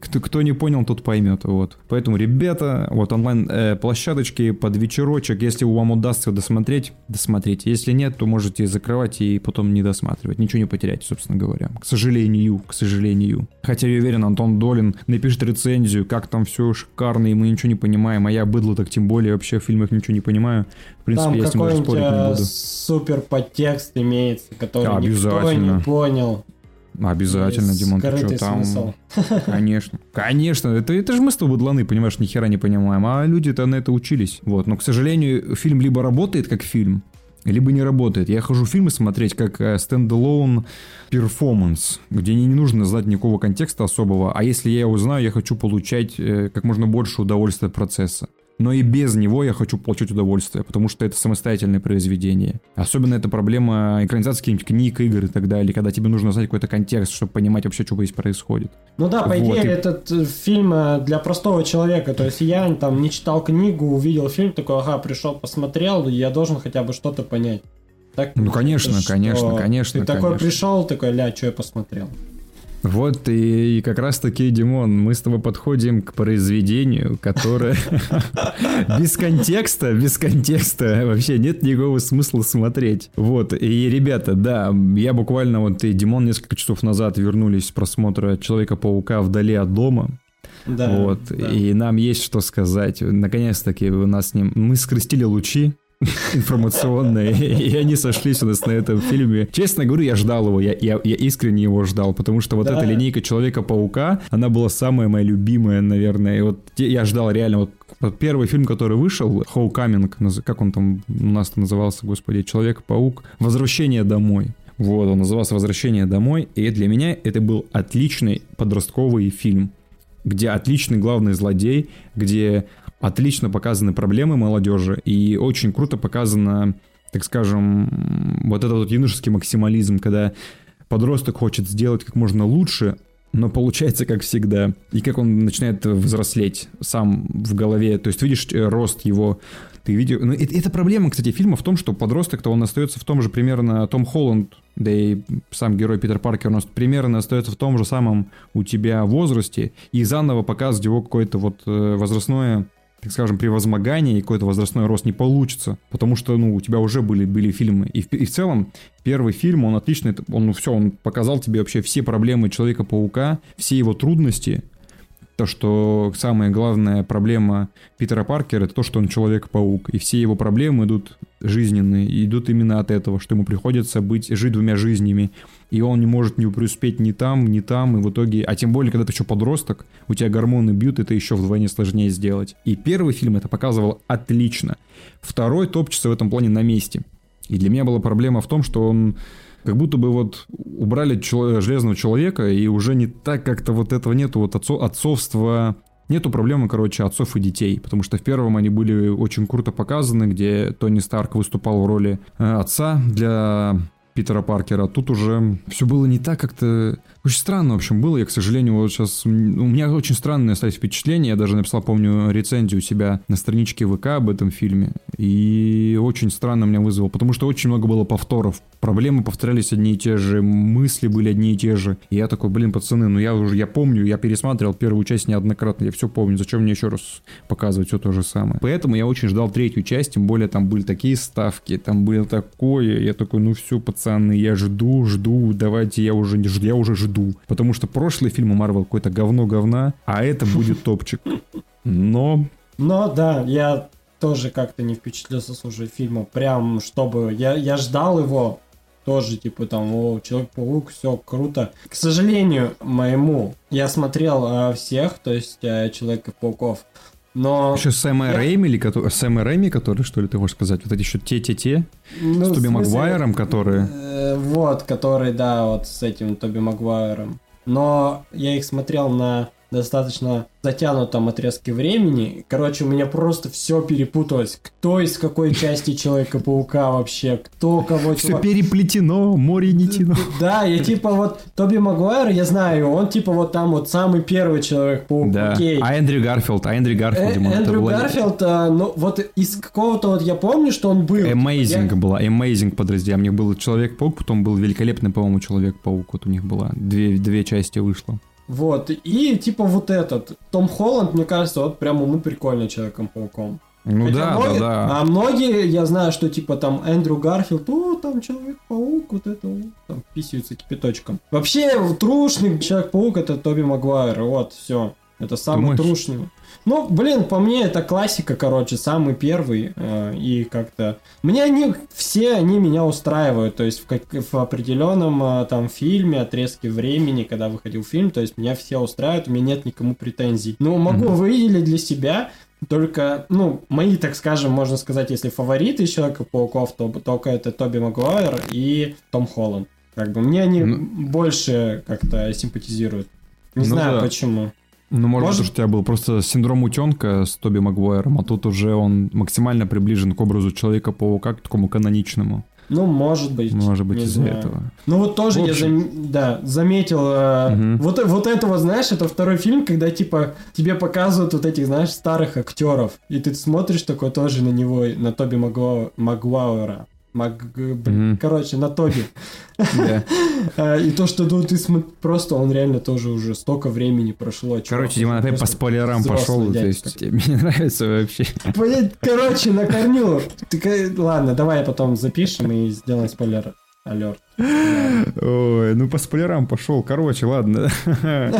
Кто, кто не понял, тот поймет. Вот. Поэтому, ребята, вот онлайн-площадочки э, под вечерочек, если вам удастся досмотреть, досмотрите. Если нет, то можете закрывать и потом не досматривать. Ничего не потерять, собственно говоря. К сожалению, к сожалению. Хотя я уверен, Антон Долин напишет рецензию, как там все шикарно, и мы ничего не понимаем. А я быдло так тем более вообще в фильмах ничего не понимаю. В принципе, там я с ним даже спорить не буду. супер подтекст имеется, который никто не понял. Обязательно, Димон, ты что там? Смысл. Конечно. Конечно, это, это же мы с тобой дланы, понимаешь, ни хера не понимаем. А люди-то на это учились. Вот. Но, к сожалению, фильм либо работает как фильм, либо не работает. Я хожу фильмы смотреть как э, перформанс, где не нужно знать никакого контекста особого, а если я его знаю, я хочу получать э, как можно больше удовольствия от процесса но и без него я хочу получить удовольствие, потому что это самостоятельное произведение. Особенно это проблема экранизации каких-нибудь книг, игр и так далее, когда тебе нужно знать какой-то контекст, чтобы понимать вообще, что здесь происходит. Ну да, по вот, идее, и... этот э, фильм э, для простого человека, то есть я там не читал книгу, увидел фильм, такой, ага, пришел, посмотрел, я должен хотя бы что-то понять. Так, ну, конечно, конечно, конечно. Ты такой пришел, такой, ля, что я посмотрел. Вот и, и как раз таки, Димон, мы с тобой подходим к произведению, которое без контекста, без контекста вообще нет никакого смысла смотреть. Вот, и, ребята, да, я буквально вот и Димон несколько часов назад вернулись с просмотра Человека-паука вдали от дома. Да, вот, да. и нам есть что сказать. Наконец-таки у нас с ним... Мы скрестили лучи, информационные, и они сошлись у нас на этом фильме. Честно говорю, я ждал его, я, я, я искренне его ждал, потому что вот да. эта линейка Человека-паука, она была самая моя любимая, наверное, и вот я ждал реально вот первый фильм, который вышел, Homecoming, как он там у нас назывался, господи, Человек-паук, Возвращение домой. Вот, он назывался «Возвращение домой», и для меня это был отличный подростковый фильм, где отличный главный злодей, где отлично показаны проблемы молодежи, и очень круто показана так скажем, вот этот вот юношеский максимализм, когда подросток хочет сделать как можно лучше, но получается как всегда. И как он начинает взрослеть сам в голове. То есть видишь э, рост его ты видишь... Ну, это, это проблема, кстати, фильма в том, что подросток-то он остается в том же примерно Том Холланд, да и сам герой Питер Паркер, он примерно остается в том же самом у тебя возрасте, и заново показывать его какое-то вот э, возрастное так скажем, превозмогание и какой-то возрастной рост не получится, потому что, ну, у тебя уже были, были фильмы. И в, и в целом, первый фильм, он отличный, он, ну, все, он показал тебе вообще все проблемы Человека-паука, все его трудности, то, что самая главная проблема Питера Паркера это то, что он Человек-паук, и все его проблемы идут жизненные, идут именно от этого, что ему приходится быть, жить двумя жизнями, и он не может не преуспеть ни там, ни там, и в итоге, а тем более, когда ты еще подросток, у тебя гормоны бьют, это еще вдвойне сложнее сделать. И первый фильм это показывал отлично. Второй топчется в этом плане на месте. И для меня была проблема в том, что он как будто бы вот убрали железного человека, и уже не так как-то вот этого нету, вот отцо- отцовства, нету проблемы, короче, отцов и детей, потому что в первом они были очень круто показаны, где Тони Старк выступал в роли э, отца для Питера Паркера. Тут уже все было не так как-то... Очень странно, в общем, было. Я, к сожалению, вот сейчас... У меня очень странные остались впечатления. Я даже написал, помню, рецензию у себя на страничке ВК об этом фильме. И очень странно меня вызвало, потому что очень много было повторов. Проблемы повторялись одни и те же, мысли были одни и те же. И я такой, блин, пацаны, ну я уже, я помню, я пересматривал первую часть неоднократно, я все помню. Зачем мне еще раз показывать все то же самое? Поэтому я очень ждал третью часть, тем более там были такие ставки, там было такое. Я такой, ну все, пацаны, я жду, жду, давайте я уже я уже жду. Потому что прошлые фильмы Марвел какое-то говно-говна, а это будет топчик. Но но да, я тоже как-то не впечатлился, слушай, фильма. Прям, чтобы... Я, я ждал его, тоже, типа, там, о, Человек-паук, все круто. К сожалению, моему, я смотрел э, всех, то есть э, Человека-пауков, но... Еще Сэма я... Рэйми, или Сэма Рэйми, который, что ли, ты хочешь сказать? Вот эти еще те-те-те? Ну, с Тоби Магуайром, которые... Э, вот, который, да, вот с этим Тоби Магуайром. Но я их смотрел на достаточно затянутом отрезке времени. Короче, у меня просто все перепуталось. Кто из какой части Человека-паука вообще, кто кого... Все переплетено, море не тяно. Да, я типа вот Тоби Магуайр, я знаю, он типа вот там вот самый первый Человек-паук, да. окей. А Эндрю Гарфилд, а Эндрю Гарфилд, э, Эндрю Гарфилд, а, ну вот из какого-то вот я помню, что он был. Amazing я... была, Amazing подразделение. У них был Человек-паук, потом был великолепный, по-моему, Человек-паук. Вот у них была две, две части вышло. Вот, и типа вот этот, Том Холланд, мне кажется, вот прям ему прикольный Человеком-пауком. Ну Хотя да, многие, да, да. А многие, я знаю, что типа там Эндрю Гарфилд, о, там Человек-паук, вот это, там писаются кипяточком. Вообще, трушный Человек-паук это Тоби Магуайр, вот, все. Это самый Думаешь? трушный. Ну, блин, по мне это классика, короче, самый первый. Э, и как-то... Мне они, все они меня устраивают. То есть в, как, в определенном э, там фильме, отрезке времени, когда выходил фильм, то есть меня все устраивают, у меня нет никому претензий. Ну, могу mm-hmm. выделить для себя только, ну, мои, так скажем, можно сказать, если фавориты Человека-пауков, то только это Тоби Магуайр и Том Холланд. Как бы мне они ну... больше как-то симпатизируют. Не ну, знаю да. почему. Ну, может, может, у тебя был просто синдром утенка с Тоби Магуайром, а тут уже он максимально приближен к образу Человека-паука, к такому каноничному. Ну, может быть. Может быть, из-за этого. Ну, вот тоже я зам... да, заметил. угу. вот, вот этого, знаешь, это второй фильм, когда, типа, тебе показывают вот этих, знаешь, старых актеров. И ты смотришь такой тоже на него, на Тоби Магуа... Магуайра. Маг... Mm-hmm. Короче, на Тоби. А, и то, что ну, ты просто, он реально тоже уже столько времени прошло. Короче, Диман опять по спойлерам пошел, то есть мне нравится вообще. Короче, на корню. Ладно, давай потом запишем и сделаем спойлер. Алерт. Ой, ну по спойлерам пошел. Короче, ладно.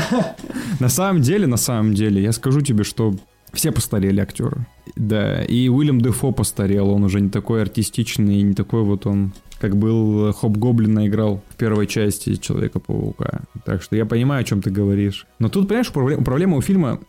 На самом деле, на самом деле, я скажу тебе, что все постарели актеры. Да, и Уильям Дефо постарел, он уже не такой артистичный, не такой вот он, как был Хоп Гоблина играл в первой части Человека-паука. Так что я понимаю, о чем ты говоришь. Но тут, понимаешь, проблема у фильма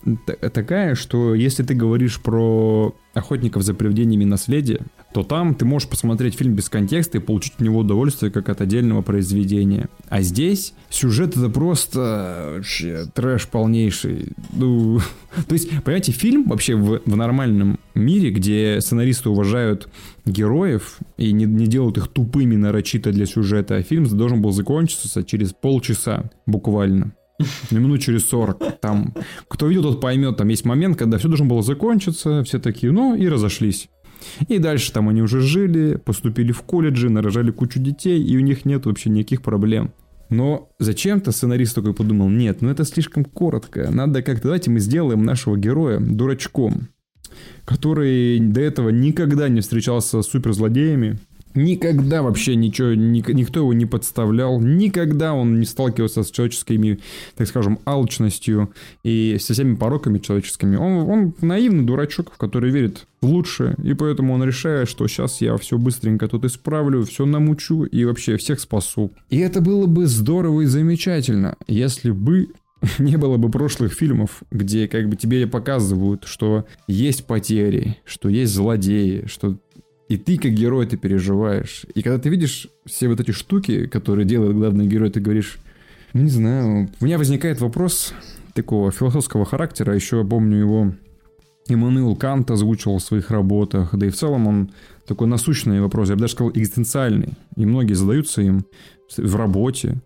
такая, что если ты говоришь про охотников за привидениями наследие, то там ты можешь посмотреть фильм без контекста и получить от него удовольствие как от отдельного произведения. А здесь сюжет это просто вообще трэш полнейший. Ну, то есть, понимаете, фильм вообще в, в нормальном мире, где сценаристы уважают героев и не, не делают их тупыми нарочито для сюжета, а фильм должен был закончиться через полчаса буквально. Минут через 40. Там, кто видел, тот поймет. Там есть момент, когда все должно было закончиться, все такие, ну, и разошлись. И дальше там они уже жили, поступили в колледжи, нарожали кучу детей, и у них нет вообще никаких проблем. Но зачем-то сценарист такой подумал, нет, ну это слишком коротко, надо как-то, давайте мы сделаем нашего героя дурачком, который до этого никогда не встречался с суперзлодеями, Никогда вообще ничего, никто его не подставлял, никогда он не сталкивался с человеческими, так скажем, алчностью и со всеми пороками человеческими. Он, он наивный дурачок, который верит в лучшее, и поэтому он решает, что сейчас я все быстренько тут исправлю, все намучу и вообще всех спасу. И это было бы здорово и замечательно, если бы не было бы прошлых фильмов, где как бы тебе показывают, что есть потери, что есть злодеи, что и ты как герой ты переживаешь. И когда ты видишь все вот эти штуки, которые делает главный герой, ты говоришь, ну не знаю, у меня возникает вопрос такого философского характера. Еще помню его Иммануил Кант озвучивал в своих работах, да и в целом он такой насущный вопрос, я бы даже сказал экзистенциальный, и многие задаются им в работе.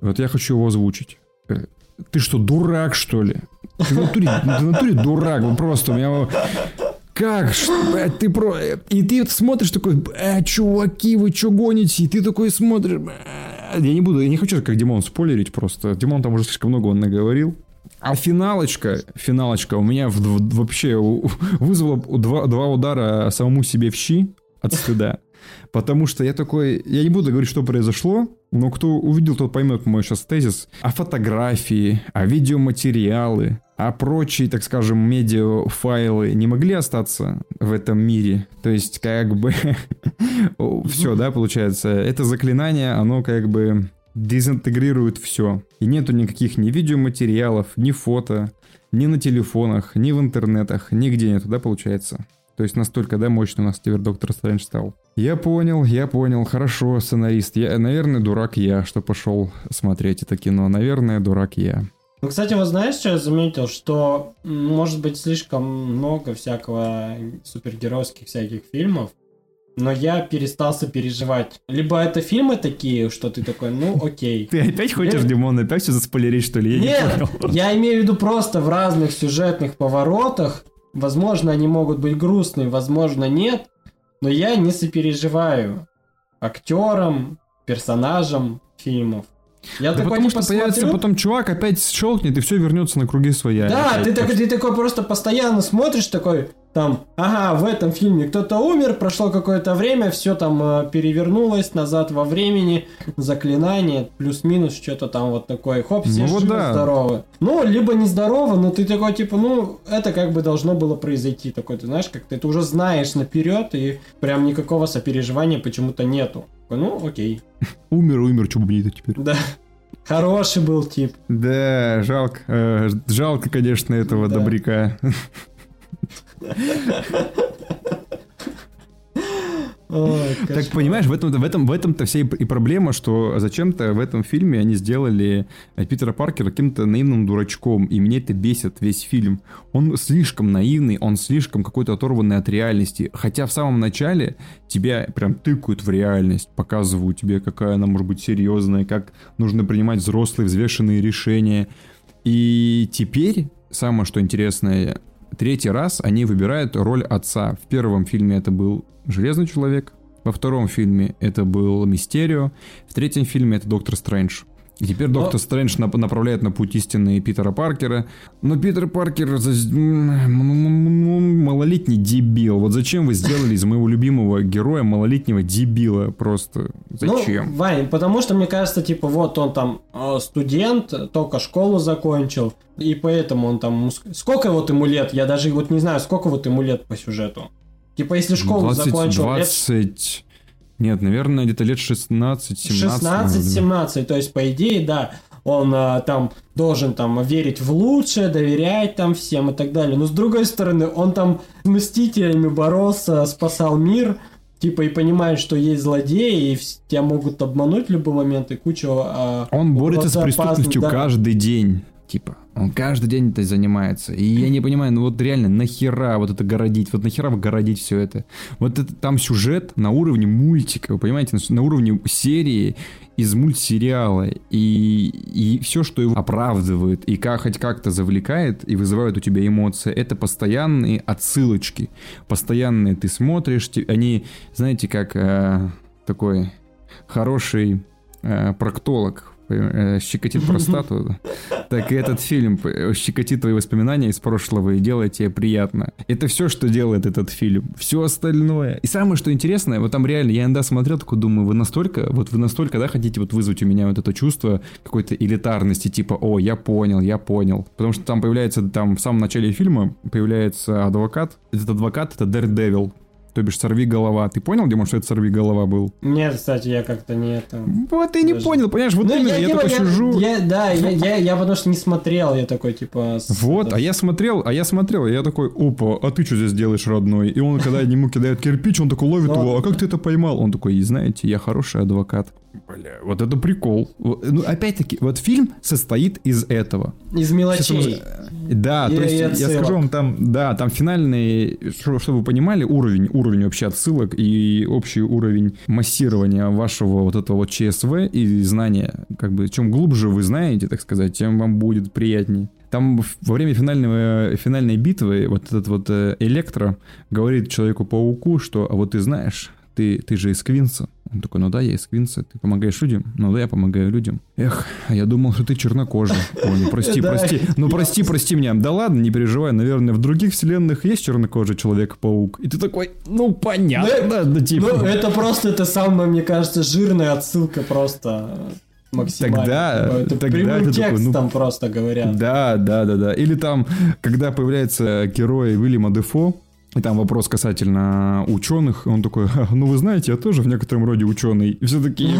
Вот я хочу его озвучить. Э, ты что, дурак, что ли? Ты в натуре, ты в натуре дурак, просто у меня как? Блядь, ты про... И ты смотришь такой, э, чуваки, вы что гоните? И ты такой смотришь, я не буду, я не хочу как Димон спойлерить просто. Димон там уже слишком много он наговорил. А финалочка, финалочка у меня в, в, вообще вызвала два, два удара самому себе в щи от стыда. Потому что я такой, я не буду говорить, что произошло, но кто увидел, тот поймет мой сейчас тезис. А фотографии, а видеоматериалы, а прочие, так скажем, медиафайлы не могли остаться в этом мире. То есть, как бы, все, да, получается. Это заклинание, оно как бы дезинтегрирует все. И нету никаких ни видеоматериалов, ни фото, ни на телефонах, ни в интернетах, нигде нету, да, получается. То есть настолько, да, мощный у нас теперь Доктор Стрэндж стал. Я понял, я понял, хорошо, сценарист. Я, наверное, дурак я, что пошел смотреть это кино. Наверное, дурак я. Ну, кстати, вот знаешь, что я заметил? Что может быть слишком много всякого супергеройских всяких фильмов, но я перестался переживать. Либо это фильмы такие, что ты такой, ну окей. Ты опять хочешь, Либо... Димон, опять все заспойлерить, что ли? Я Нет, не понял. я имею в виду просто в разных сюжетных поворотах Возможно, они могут быть грустные, возможно, нет, но я не сопереживаю актерам, персонажам фильмов. Я да такой, потому что появится смотрю... потом чувак, опять щелкнет, и все вернется на круги своя. Да, ты, так, ты такой просто постоянно смотришь, такой, там, ага, в этом фильме кто-то умер, прошло какое-то время, все там э, перевернулось назад во времени, заклинание, плюс-минус, что-то там вот такое, хоп, все ну, вот да. здоровы. Ну, либо нездоровы, но ты такой, типа, ну, это как бы должно было произойти, такой, ты знаешь, как ты это уже знаешь наперед, и прям никакого сопереживания почему-то нету. Ну, окей. Умер, умер, бы мне это теперь? Да. Хороший был тип. Да, жалко, э, жалко, конечно, этого да. добряка. Ой, так понимаешь, в этом в этом в этом-то вся и проблема, что зачем-то в этом фильме они сделали э, Питера Паркера каким-то наивным дурачком, и мне это бесит весь фильм. Он слишком наивный, он слишком какой-то оторванный от реальности, хотя в самом начале тебя прям тыкают в реальность, показывают тебе, какая она может быть серьезная, как нужно принимать взрослые взвешенные решения. И теперь самое что интересное, третий раз они выбирают роль отца. В первом фильме это был Железный Человек, во втором фильме это был Мистерио, в третьем фильме это Доктор Стрэндж. И теперь Но... Доктор Стрэндж направляет на путь истины Питера Паркера. Но Питер Паркер малолетний дебил. Вот зачем вы сделали из моего любимого героя малолетнего дебила? Просто зачем? Ну, Вань, потому что мне кажется, типа, вот он там э, студент, только школу закончил, и поэтому он там... Сколько вот ему лет? Я даже вот не знаю, сколько вот ему лет по сюжету. Типа, если школу 20, закончил... 20... Нет, наверное, где-то лет 16-17. 16-17, то есть, по идее, да, он а, там должен там верить в лучшее, доверять там всем и так далее. Но с другой стороны, он там с мстителями боролся, спасал мир, типа и понимаешь, что есть злодеи, и тебя могут обмануть в любой момент, и куча... А, Он борется с преступностью да. каждый день. Типа, он каждый день это занимается. И я не понимаю, ну вот реально, нахера вот это городить? Вот нахера городить все это? Вот это там сюжет на уровне мультика, вы понимаете, на уровне серии из мультсериала. И, и все, что его оправдывает, и как, хоть как-то завлекает, и вызывает у тебя эмоции, это постоянные отсылочки. Постоянные ты смотришь, они, знаете, как э, такой хороший э, проктолог щекотит простату, так и этот фильм щекотит твои воспоминания из прошлого и делает тебе приятно. Это все, что делает этот фильм. Все остальное. И самое, что интересное, вот там реально, я иногда смотрел, такой думаю, вы настолько, вот вы настолько, да, хотите вот вызвать у меня вот это чувство какой-то элитарности, типа, о, я понял, я понял. Потому что там появляется, там в самом начале фильма появляется адвокат. Этот адвокат, это Daredevil то бишь сорви голова. Ты понял, Дима, что это сорви голова был? Нет, кстати, я как-то не это. Вот ты не понял, понимаешь, вот ну, именно, я, я, я такой я, сижу. Я, да, я, я, я потому что не смотрел, я такой типа. Вот, а я смотрел, а я смотрел, я такой, опа, а ты что здесь делаешь, родной? И он, когда ему кидает кирпич, он такой ловит его, а как ты это поймал? Он такой, знаете, я хороший адвокат. Бля, вот это прикол. Ну, опять-таки, вот фильм состоит из этого. Из мелочей. Да, и, то есть, я скажу вам там, да, там финальный, чтобы вы понимали, уровень, уровень вообще отсылок и общий уровень массирования вашего вот этого вот ЧСВ и знания. Как бы, чем глубже вы знаете, так сказать, тем вам будет приятнее. Там во время финального, финальной битвы вот этот вот э, Электро говорит Человеку-пауку, что «А вот ты знаешь, ты, ты же из Квинса. Он такой, ну да, я из Квинса. Ты помогаешь людям? Ну да, я помогаю людям. Эх, а я думал, что ты чернокожий. Ой, ну прости, прости. Ну прости, прости меня. Да ладно, не переживай. Наверное, в других вселенных есть чернокожий Человек-паук. И ты такой, ну понятно. Да, типа. Ну это просто, это самая, мне кажется, жирная отсылка просто максимально. Тогда, это тогда прямым текстом такой, ну, просто говорят. Да, да, да, да. Или там, когда появляется герой Уильяма Дефо, и там вопрос касательно ученых. Он такой, ну вы знаете, я тоже в некотором роде ученый. И все такие,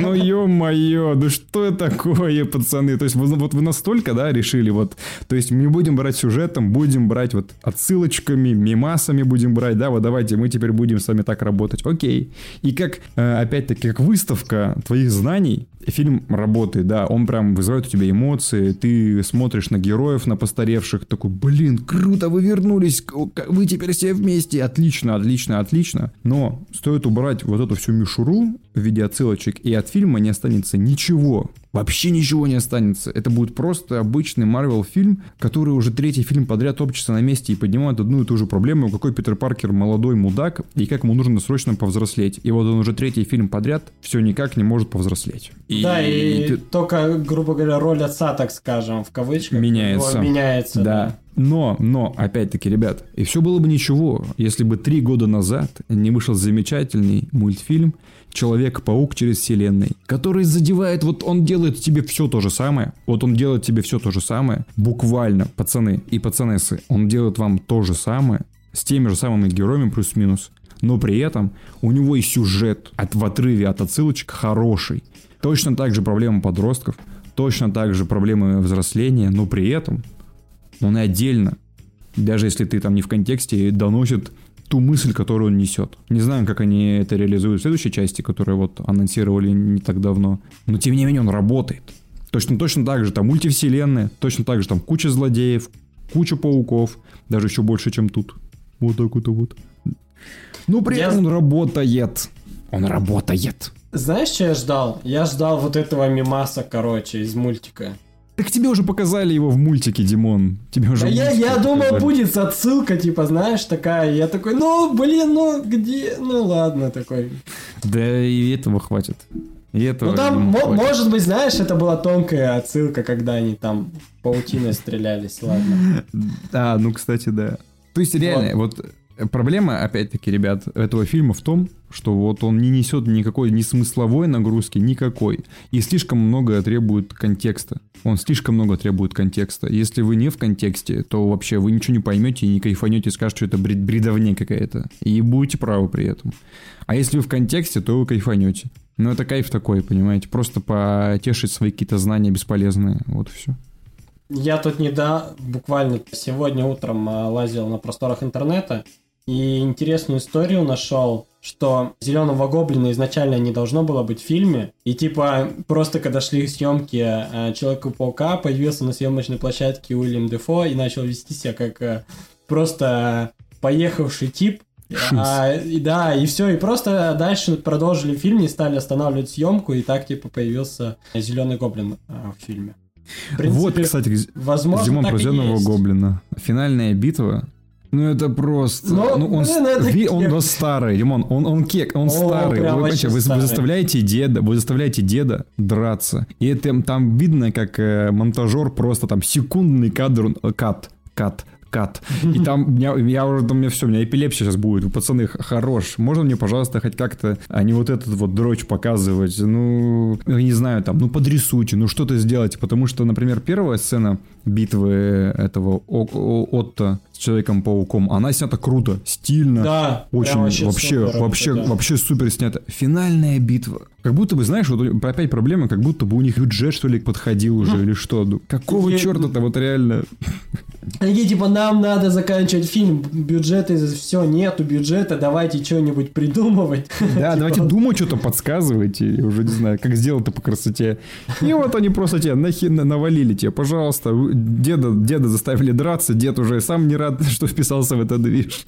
ну ё-моё, да что такое, пацаны? То есть вы, вот вы настолько, да, решили вот, то есть мы будем брать сюжетом, будем брать вот отсылочками, мимасами будем брать, да, вот давайте мы теперь будем с вами так работать. Окей. И как, э, опять-таки, как выставка твоих знаний, фильм работает, да, он прям вызывает у тебя эмоции, ты смотришь на героев, на постаревших, такой, блин, круто, вы вернулись, вы теперь все вместе, отлично, отлично, отлично. Но стоит убрать вот эту всю мишуру в виде отсылочек, и от фильма не останется ничего. Вообще ничего не останется. Это будет просто обычный Марвел фильм, который уже третий фильм подряд топчется на месте и поднимает одну и ту же проблему, какой Питер Паркер молодой мудак, и как ему нужно срочно повзрослеть. И вот он уже третий фильм подряд все никак не может повзрослеть. И, да, и, и ты... только, грубо говоря, роль отца, так скажем, в кавычках. Меняется. Меняется, да. да. Но, но, опять-таки, ребят, и все было бы ничего, если бы три года назад не вышел замечательный мультфильм Человек-паук через вселенной, который задевает, вот он делает тебе все то же самое, вот он делает тебе все то же самое, буквально, пацаны и пацанессы, он делает вам то же самое, с теми же самыми героями плюс-минус, но при этом у него и сюжет от, в отрыве от отсылочек хороший. Точно так же проблемы подростков, точно так же проблемы взросления, но при этом он и отдельно, даже если ты там не в контексте, доносит ту мысль, которую он несет. Не знаю, как они это реализуют в следующей части, которую вот анонсировали не так давно. Но тем не менее он работает. Точно, точно так же там мультивселенная, точно так же там куча злодеев, куча пауков, даже еще больше, чем тут. Вот так вот, вот. Но при этом он работает. Он работает. Знаешь, что я ждал? Я ждал вот этого мимаса, короче, из мультика. Так тебе уже показали его в мультике, Димон. Тебе уже да я, я думал, будет отсылка, типа, знаешь, такая. Я такой, ну, блин, ну, где? Ну, ладно, такой. Да и этого хватит. И этого, ну, там, может быть, знаешь, это была тонкая отсылка, когда они там паутиной стрелялись, ладно. А, ну, кстати, да. То есть, реально, вот, вот Проблема, опять-таки, ребят, этого фильма в том, что вот он не несет никакой ни смысловой нагрузки, никакой. И слишком много требует контекста. Он слишком много требует контекста. Если вы не в контексте, то вообще вы ничего не поймете и не кайфанете, скажете, что это бред бредовня какая-то. И будете правы при этом. А если вы в контексте, то вы кайфанете. Но это кайф такой, понимаете? Просто потешить свои какие-то знания бесполезные. Вот и все. Я тут не да, буквально сегодня утром а, лазил на просторах интернета и интересную историю нашел, что Зеленого Гоблина изначально не должно было быть в фильме. И типа просто когда шли съемки э, Человека-паука, появился на съемочной площадке Уильям Дефо и начал вести себя как э, просто поехавший тип. А, и, да, и все, и просто дальше продолжили фильм, не стали останавливать съемку, и так типа появился Зеленый Гоблин э, в фильме. В принципе, вот, кстати, возможно, Димон про Зеленого Гоблина. Финальная битва ну это просто. Но, ну, он, блин, это ви, он, он старый, Димон, он, он кек, он О, старый. Вы, вы, вы заставляете деда, вы заставляете деда драться. И это там видно, как э, монтажер просто там секундный кадр, э, кат, кат, кат. И там я, я уже, там, у меня все, у меня эпилепсия сейчас будет. Пацаны, хорош. Можно мне, пожалуйста, хоть как-то, а не вот этот вот дрочь показывать? Ну, я не знаю, там, ну, подрисуйте, ну, что-то сделайте. Потому что, например, первая сцена битвы этого Отто с Человеком-пауком, она снята круто, стильно. Да. Очень, вообще, вообще, супер, вообще, да. вообще супер снята. Финальная битва. Как будто бы, знаешь, вот опять проблема, как будто бы у них бюджет, что ли, подходил уже, или что. Ну, какого черта-то вот реально... Они типа, нам надо заканчивать фильм, бюджета, все, нету бюджета, давайте что-нибудь придумывать. Да, давайте думать, что-то подсказывайте, я уже не знаю, как сделать это по красоте. И вот они просто тебе нахи навалили тебе, пожалуйста, деда, деда заставили драться, дед уже сам не рад, что вписался в этот движ.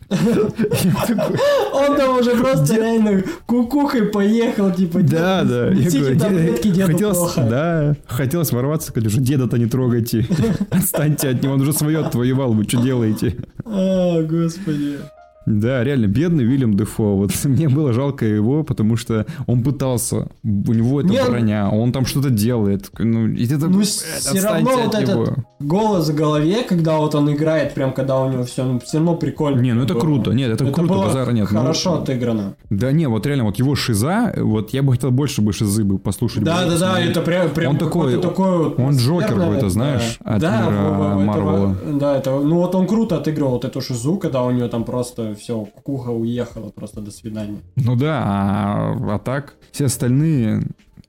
Он там уже просто реально кукухой поехал, типа, да, да. Хотелось, да, хотелось ворваться, сказать, уже деда-то не трогайте. Отстаньте от него, он уже свое отвоевал, вы что делаете? А, господи. Да, реально, бедный Вильям Дефо. Вот мне было жалко его, потому что он пытался. У него это Нет, броня, он там что-то делает. Ну, и это, ну все равно вот него. этот голос в голове, когда вот он играет, прям когда у него все, ну, все равно прикольно. Не, ну это было. круто. Нет, это, это круто, базара нет. Ну, хорошо ну, отыграно. Да не, вот реально, вот его шиза, вот я бы хотел больше бы шизы бы послушать. Да, да, да, это прям, прям он такой, такой он Джокер какой-то, знаешь, от да, мира Марвела. Да, это, ну вот он круто отыгрывал вот эту шизу, когда у него там просто все, кукуха уехала, просто до свидания. Ну да, а, а так все остальные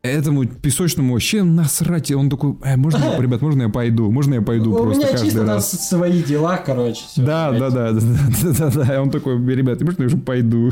этому песочному вообще насрать. Он такой, э, можно, ребят, можно я пойду? Можно я пойду У просто меня чисто раз? свои дела, короче. Да, да, да, да, да, да, да. Он такой, ребят, можно я уже пойду?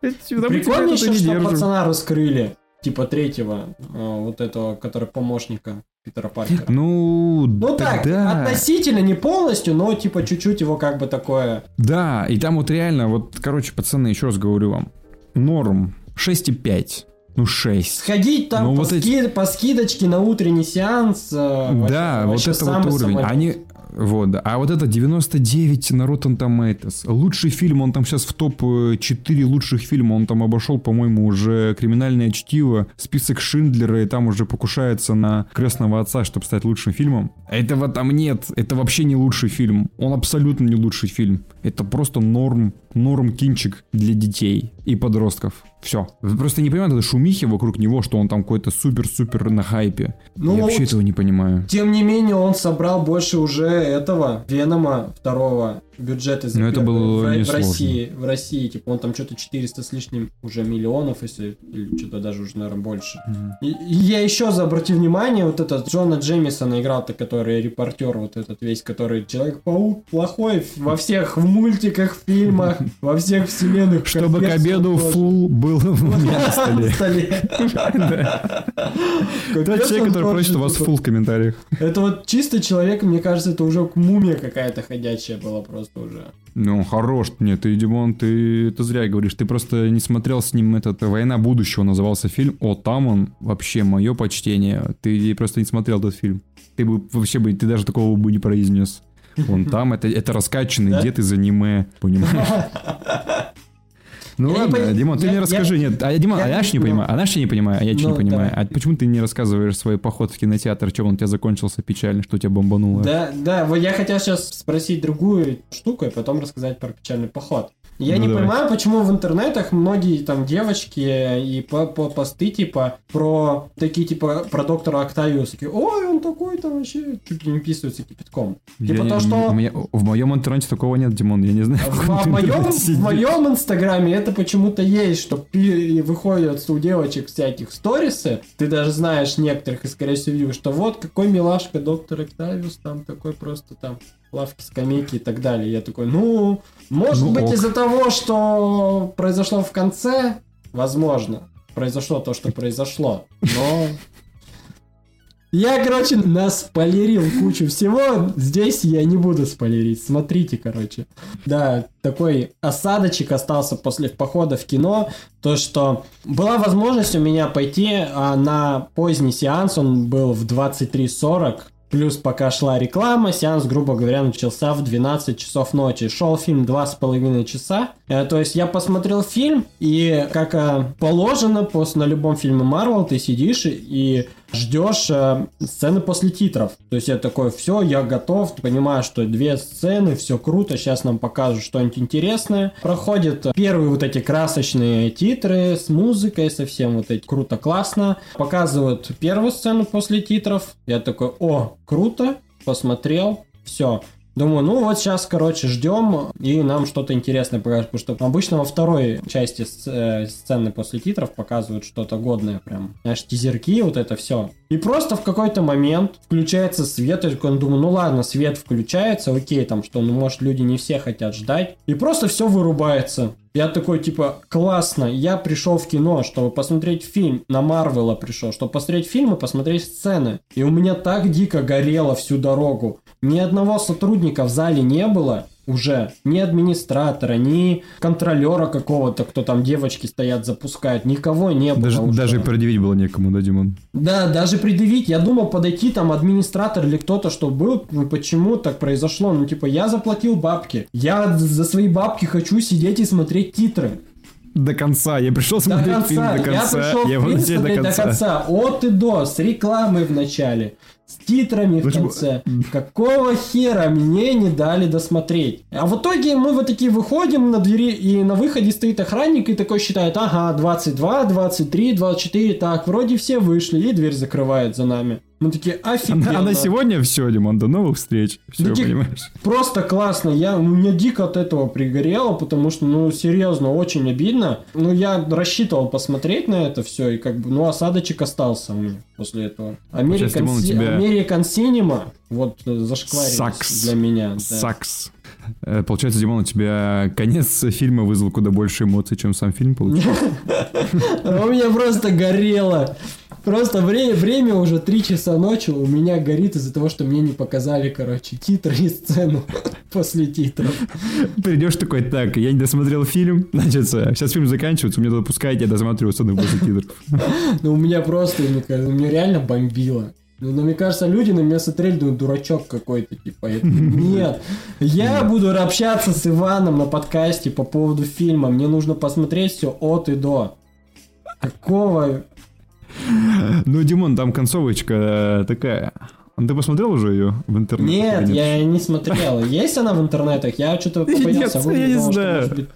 Прикольно еще, что пацана раскрыли. Типа третьего, а, вот этого, который помощника. Питера Паркера. Ну, ну так, да. относительно, не полностью, но типа чуть-чуть его как бы такое. Да, и там вот реально, вот, короче, пацаны, еще раз говорю вам, норм 6,5. Ну, 6. Сходить там ну, по, вот ски... эти... по скидочке на утренний сеанс. Э, да, вообще, вот это вот уровень. Они, вот, а вот это 99 на Rotten Tomatoes. Лучший фильм, он там сейчас в топ-4 лучших фильма, он там обошел, по-моему, уже «Криминальное чтиво», список Шиндлера, и там уже покушается на «Крестного отца», чтобы стать лучшим фильмом. Этого там нет, это вообще не лучший фильм. Он абсолютно не лучший фильм. Это просто норм, норм кинчик для детей и подростков. Все. Просто не понимаете, это шумихи вокруг него, что он там какой-то супер-супер на хайпе. Ну, Я вообще этого не понимаю. Тем не менее, он собрал больше уже этого Венома второго бюджеты за Но это было в, в России, в России, типа, он там что-то 400 с лишним уже миллионов, если, или что-то даже уже, наверное, больше. Mm-hmm. И, и я еще обрати внимание, вот этот Джона Джеймисона играл-то, который репортер, вот этот весь, который Человек-паук плохой во всех в мультиках, в фильмах, во всех вселенных. Чтобы к обеду фул был на столе. Тот человек, который просит у вас фул в комментариях. Это вот чисто человек, мне кажется, это уже мумия какая-то ходячая была просто просто уже. Ну, хорош. Нет, ты, Димон, ты это зря говоришь. Ты просто не смотрел с ним этот «Война будущего» назывался фильм. О, там он вообще мое почтение. Ты просто не смотрел этот фильм. Ты бы вообще бы, ты даже такого бы не произнес. Он там, это, это раскачанный дед из аниме, понимаешь? Ну я ладно, не Димон, ты я, мне расскажи. Я, нет, а Димон, я, а я же не понимаю. Она же не понимаю, а я ну, не понимаю. Да. А почему ты не рассказываешь свой поход в кинотеатр, что он у тебя закончился печально, что тебя бомбануло? Да, да, вот я хотел сейчас спросить другую штуку, и потом рассказать про печальный поход. Я ну, не давай. понимаю, почему в интернетах многие там девочки и по, по посты типа про такие типа про доктора Октавиуса. Такие, Ой, он такой там вообще чуть ли не писывается кипятком. Я типа не, то, что... У меня, в моем интернете такого нет, Димон, я не знаю. В, в, моем, в моем инстаграме это почему-то есть, что пи- выходят у девочек всяких сторисы. Ты даже знаешь некоторых, и скорее всего, что вот какой милашка доктор Октавиус, там такой просто там лавки, скамейки и так далее. Я такой, ну, может Ну, быть из-за того, что произошло в конце, возможно, произошло то, что произошло, но... Я, короче, наспойлерил кучу всего. Здесь я не буду спойлерить. Смотрите, короче. Да, такой осадочек остался после похода в кино. То, что была возможность у меня пойти а, на поздний сеанс. Он был в 23.40. Плюс пока шла реклама, сеанс, грубо говоря, начался в 12 часов ночи. Шел фильм два с половиной часа. Э, то есть я посмотрел фильм, и как э, положено после, на любом фильме Марвел, ты сидишь и ждешь э, сцены после титров. То есть я такой, все, я готов, ты понимаешь, что две сцены, все круто, сейчас нам покажут что-нибудь интересное. Проходят первые вот эти красочные титры с музыкой, совсем вот эти круто, классно. Показывают первую сцену после титров. Я такой, о, круто, посмотрел, все. Думаю, ну вот сейчас, короче, ждем, и нам что-то интересное покажут, потому что обычно во второй части э, сцены после титров показывают что-то годное прям. Знаешь, тизерки, вот это все. И просто в какой-то момент включается свет, и такой, думаю, ну ладно, свет включается, окей, там, что, ну, может, люди не все хотят ждать. И просто все вырубается. Я такой, типа, классно, я пришел в кино, чтобы посмотреть фильм, на Марвела пришел, чтобы посмотреть фильм и посмотреть сцены. И у меня так дико горело всю дорогу. Ни одного сотрудника в зале не было уже. Ни администратора, ни контролера какого-то, кто там девочки стоят, запускают. Никого не было Даже, уже. даже предъявить было некому, да, Димон? Да, даже предъявить. Я думал подойти там администратор или кто-то, что был, ну, почему так произошло. Ну, типа, я заплатил бабки. Я за свои бабки хочу сидеть и смотреть титры. До конца. Я пришел До смотреть конца. фильм до Я конца. пришел Я фильм смотреть смотреть до конца. От и до. С рекламой в начале. С титрами в Почему? конце. Какого хера мне не дали досмотреть? А в итоге мы вот такие выходим на двери, и на выходе стоит охранник и такой считает, ага, 22, 23, 24, так, вроде все вышли, и дверь закрывает за нами. Мы такие, офигенно. А на сегодня все, Димон, до новых встреч. Все, ди- понимаешь? Просто классно. Я, у меня дико от этого пригорело, потому что, ну, серьезно, очень обидно. Ну, я рассчитывал посмотреть на это все, и как бы, ну, осадочек остался у меня после этого. American, у Ci- тебя- American Cinema, вот, э, зашкварились Сакс. для меня. да. Сакс. Э, Получается, Димон, у тебя конец фильма вызвал куда больше эмоций, чем сам фильм получился. А У меня просто горело. Просто время, время уже 3 часа ночи у меня горит из-за того, что мне не показали, короче, титры и сцену после титров. Придешь такой, так, я не досмотрел фильм, значит, э, сейчас фильм заканчивается, мне туда пускайте, я досмотрю сцену после титров. Ну, у меня просто, мне кажется, меня реально бомбило. Ну, но мне кажется, люди на меня смотрели, думают, дурачок какой-то, типа, такой, нет, я буду общаться с Иваном на подкасте по поводу фильма, мне нужно посмотреть все от и до. Какого? Ну, Димон, там концовочка э, такая. Ты посмотрел уже ее в интернете? Нет, я не смотрел. Есть она в интернетах? Я что-то побоялся. Нет, Вы я не знаю.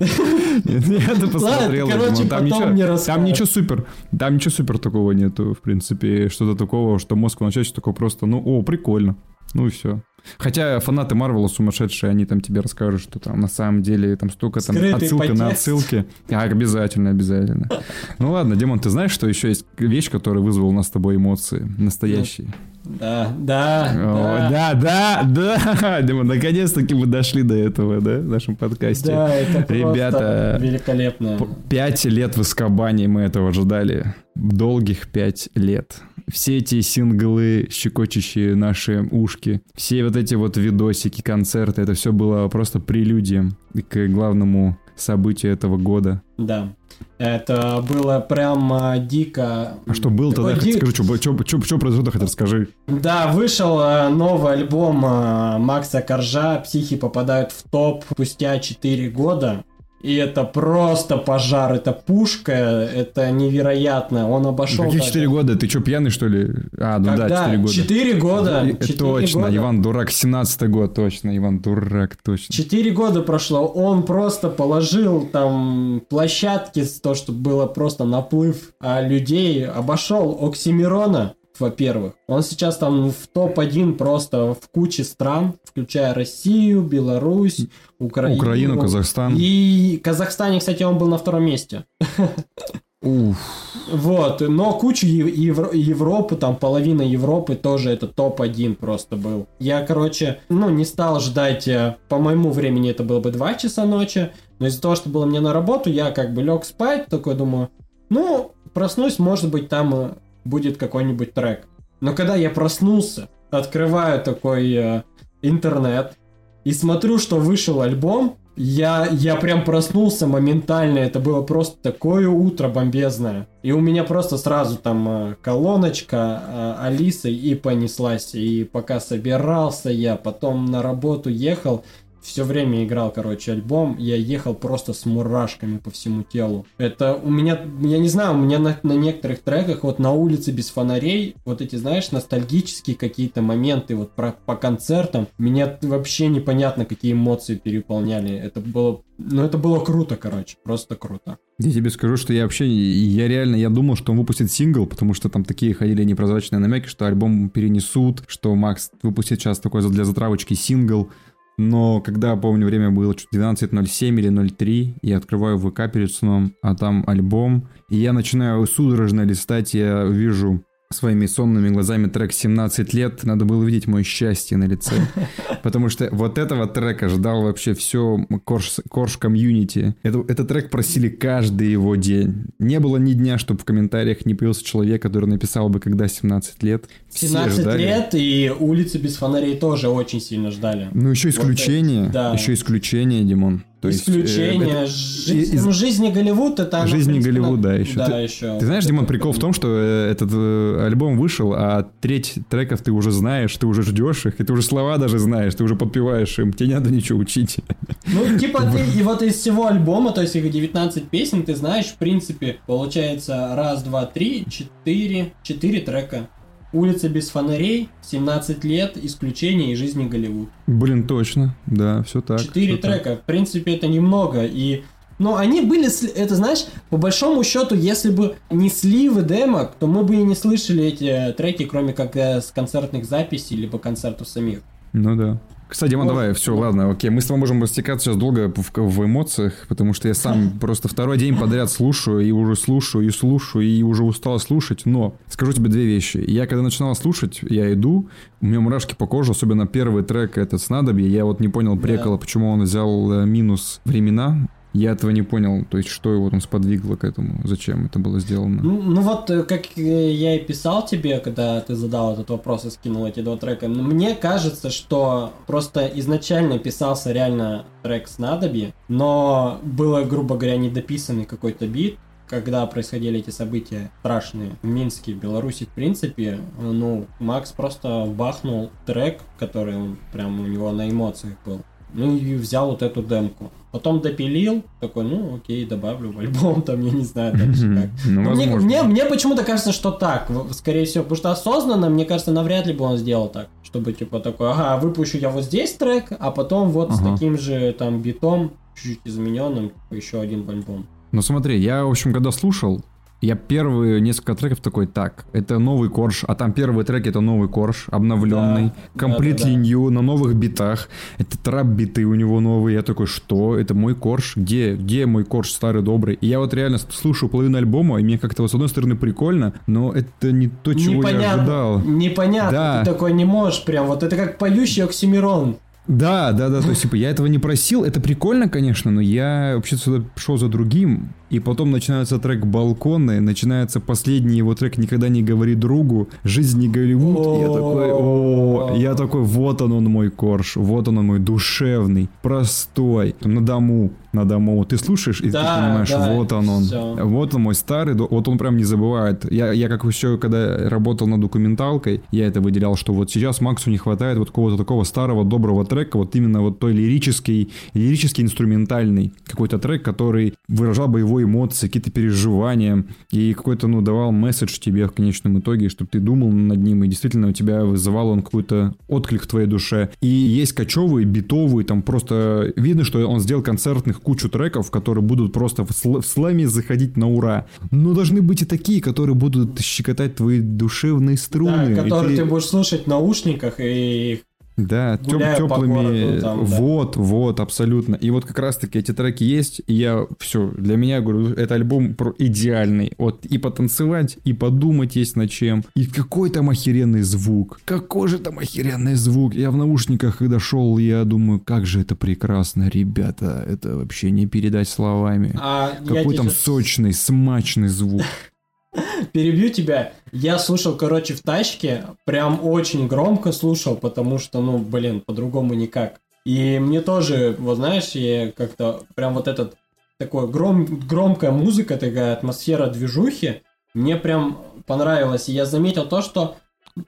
Нет, я посмотрел. короче, потом ничего, там ничего супер, там ничего супер такого нету, в принципе, что-то такого, что мозг вначале такое просто, ну, о, прикольно, ну и все. Хотя фанаты Марвела сумасшедшие, они там тебе расскажут, что там на самом деле там столько там Скрытый отсылка на отсылки. А, обязательно, обязательно. Ну ладно, Димон, ты знаешь, что еще есть вещь, которая вызвала у нас с тобой эмоции настоящие? Да, да, О, да. да, да, да, Димон, наконец-таки мы дошли до этого, да, в нашем подкасте. Да, это Ребята, великолепно. Пять лет в Искабане мы этого ждали. Долгих пять лет. Все эти синглы, щекочущие наши ушки, все вот эти вот видосики, концерты, это все было просто прелюдием к главному событию этого года. Да. Это было прямо дико. А что было тогда, ди- скажи, что, что, произошло, хоть расскажи. Да, вышел э, новый альбом э, Макса Коржа «Психи попадают в топ» спустя 4 года. И это просто пожар, это пушка, это невероятно. Он обошел... Какие четыре года? Ты что, пьяный, что ли? А, ну да, Когда? четыре года. Четыре года. И- Четыре Точно, года. Иван Дурак, 17 год, точно, Иван Дурак, точно. Четыре года прошло, он просто положил там площадки, то, что было просто наплыв а, людей, обошел Оксимирона, во-первых. Он сейчас там в топ-1 просто в куче стран, включая Россию, Беларусь, Украину. Украину, Казахстан. И Казахстане, кстати, он был на втором месте. Уф. Вот, но куча Евро- Европы, там половина Европы тоже это топ-1 просто был. Я, короче, ну, не стал ждать, э, по моему времени это было бы 2 часа ночи, но из-за того, что было мне на работу, я как бы лег спать, такой думаю, ну, проснусь, может быть, там э, будет какой-нибудь трек. Но когда я проснулся, открываю такой э, интернет и смотрю, что вышел альбом, я, я прям проснулся моментально, это было просто такое утро бомбезное. И у меня просто сразу там э, колоночка э, Алисы и понеслась. И пока собирался я, потом на работу ехал, все время играл, короче, альбом, я ехал просто с мурашками по всему телу. Это у меня, я не знаю, у меня на, на некоторых треках, вот на улице без фонарей, вот эти, знаешь, ностальгические какие-то моменты, вот про, по концертам, меня вообще непонятно, какие эмоции переполняли. Это было, ну это было круто, короче, просто круто. Я тебе скажу, что я вообще, я реально, я думал, что он выпустит сингл, потому что там такие ходили непрозрачные намеки, что альбом перенесут, что Макс выпустит сейчас такой для затравочки сингл, но когда, помню, время было 12.07 или 03, я открываю ВК перед сном, а там альбом, и я начинаю судорожно листать, я вижу своими сонными глазами трек 17 лет, надо было видеть мое счастье на лице. Потому что вот этого трека ждал вообще все Корж, Корж комьюнити. Это, этот трек просили каждый его день. Не было ни дня, чтобы в комментариях не появился человек, который написал бы, когда 17 лет. Все 17 ждали. лет и улицы без фонарей тоже очень сильно ждали. Ну еще исключение, вот да. еще исключение, Димон. То Исключение. Есть, э, Жизнь, из... ну, жизни Голливуд это... Жизни Голливуд, да, еще. Да, ты, еще. Ты знаешь, Димон, прикол в том, что э, этот э, альбом вышел, а треть треков ты уже знаешь, ты уже ждешь их, и ты уже слова даже знаешь, ты уже подпеваешь им, тебе не надо ничего учить. Ну, типа ты, и вот из всего альбома, то есть их 19 песен, ты знаешь, в принципе, получается раз, два, три, четыре, четыре трека. Улица без фонарей, 17 лет, исключение из жизни Голливуд. Блин, точно, да, все так. Четыре трека, так. в принципе, это немного, и... Но они были, это знаешь, по большому счету, если бы не сливы демок, то мы бы и не слышали эти треки, кроме как э, с концертных записей, либо концертов самих. Ну да. Кстати, Диман, давай, все, ладно, окей. Мы с тобой можем растекаться сейчас долго в, в эмоциях, потому что я сам просто второй день подряд слушаю, и уже слушаю, и слушаю, и уже устал слушать. Но скажу тебе две вещи. Я когда начинал слушать, я иду, у меня мурашки по коже, особенно первый трек, это «Снадобье». Я вот не понял прикола, почему он взял э, минус времена, я этого не понял, то есть что его там сподвигло к этому, зачем это было сделано. Ну, ну вот, э, как я и писал тебе, когда ты задал этот вопрос и скинул эти два трека, мне кажется, что просто изначально писался реально трек с надоби, но было, грубо говоря, недописанный какой-то бит, когда происходили эти события страшные в Минске, в Беларуси, в принципе, ну, Макс просто бахнул трек, который он прям у него на эмоциях был. Ну и взял вот эту демку. Потом допилил, такой, ну окей, добавлю в альбом, там, я не знаю дальше как. Ну, мне, мне, мне почему-то кажется, что так, скорее всего, потому что осознанно, мне кажется, навряд ли бы он сделал так, чтобы типа такой, ага, выпущу я вот здесь трек, а потом вот ага. с таким же там битом, чуть-чуть измененным, типа, еще один альбом. Ну смотри, я, в общем, когда слушал, я первые несколько треков такой, так, это новый корж, а там первый трек это новый корж, обновленный, да, да, да. на новых битах, это трап-биты у него новые, я такой, что, это мой корж, где, где мой корж старый добрый? И я вот реально слушаю половину альбома, и мне как-то вот с одной стороны прикольно, но это не то, чего Непонятно, я ожидал. Непонятно, да. ты такой не можешь прям, вот это как поющий Оксимирон. Да, да, да, то есть, типа, я этого не просил, это прикольно, конечно, но я вообще сюда пришел за другим, и потом начинается трек «Балконы», начинается последний его трек «Никогда не говори другу», «Жизнь не Голливуд», я такой, о, я такой, вот он он мой корж, вот он он мой душевный, простой, на дому, на дому. Ты слушаешь, и да, ты понимаешь, да, вот он он. Все. Вот он мой старый, вот он прям не забывает. Я, я как еще, когда работал над документалкой, я это выделял, что вот сейчас Максу не хватает вот какого-то такого старого, доброго трека, вот именно вот той лирический, лирический инструментальный какой-то трек, который выражал бы его эмоции, какие-то переживания, и какой-то, ну, давал месседж тебе в конечном итоге, чтобы ты думал над ним, и действительно у тебя вызывал он какой-то отклик в твоей душе. И есть кочевые, битовые, там просто видно, что он сделал концертных кучу треков, которые будут просто в, сл- в слэме заходить на ура. Но должны быть и такие, которые будут щекотать твои душевные струны. Да, которые ты... ты будешь слушать в наушниках и Да, теп- теплыми. городу там, да. вот, вот, абсолютно. И вот как раз-таки эти треки есть, и я все, для меня, говорю, это альбом про идеальный. Вот и потанцевать, и подумать есть над чем. И какой там охеренный звук. Какой же там охеренный звук. Я в наушниках, когда шел, я думаю, как же это прекрасно, ребята. Это вообще не передать словами. А Какой там щас сочный, смачный звук. Перебью тебя. Я слушал, короче, в тачке, прям очень громко слушал, потому что, ну, блин, по-другому никак. И мне тоже, вот знаешь, я как-то прям вот этот такой гром, громкая музыка, такая атмосфера движухи, мне прям понравилось. И я заметил то, что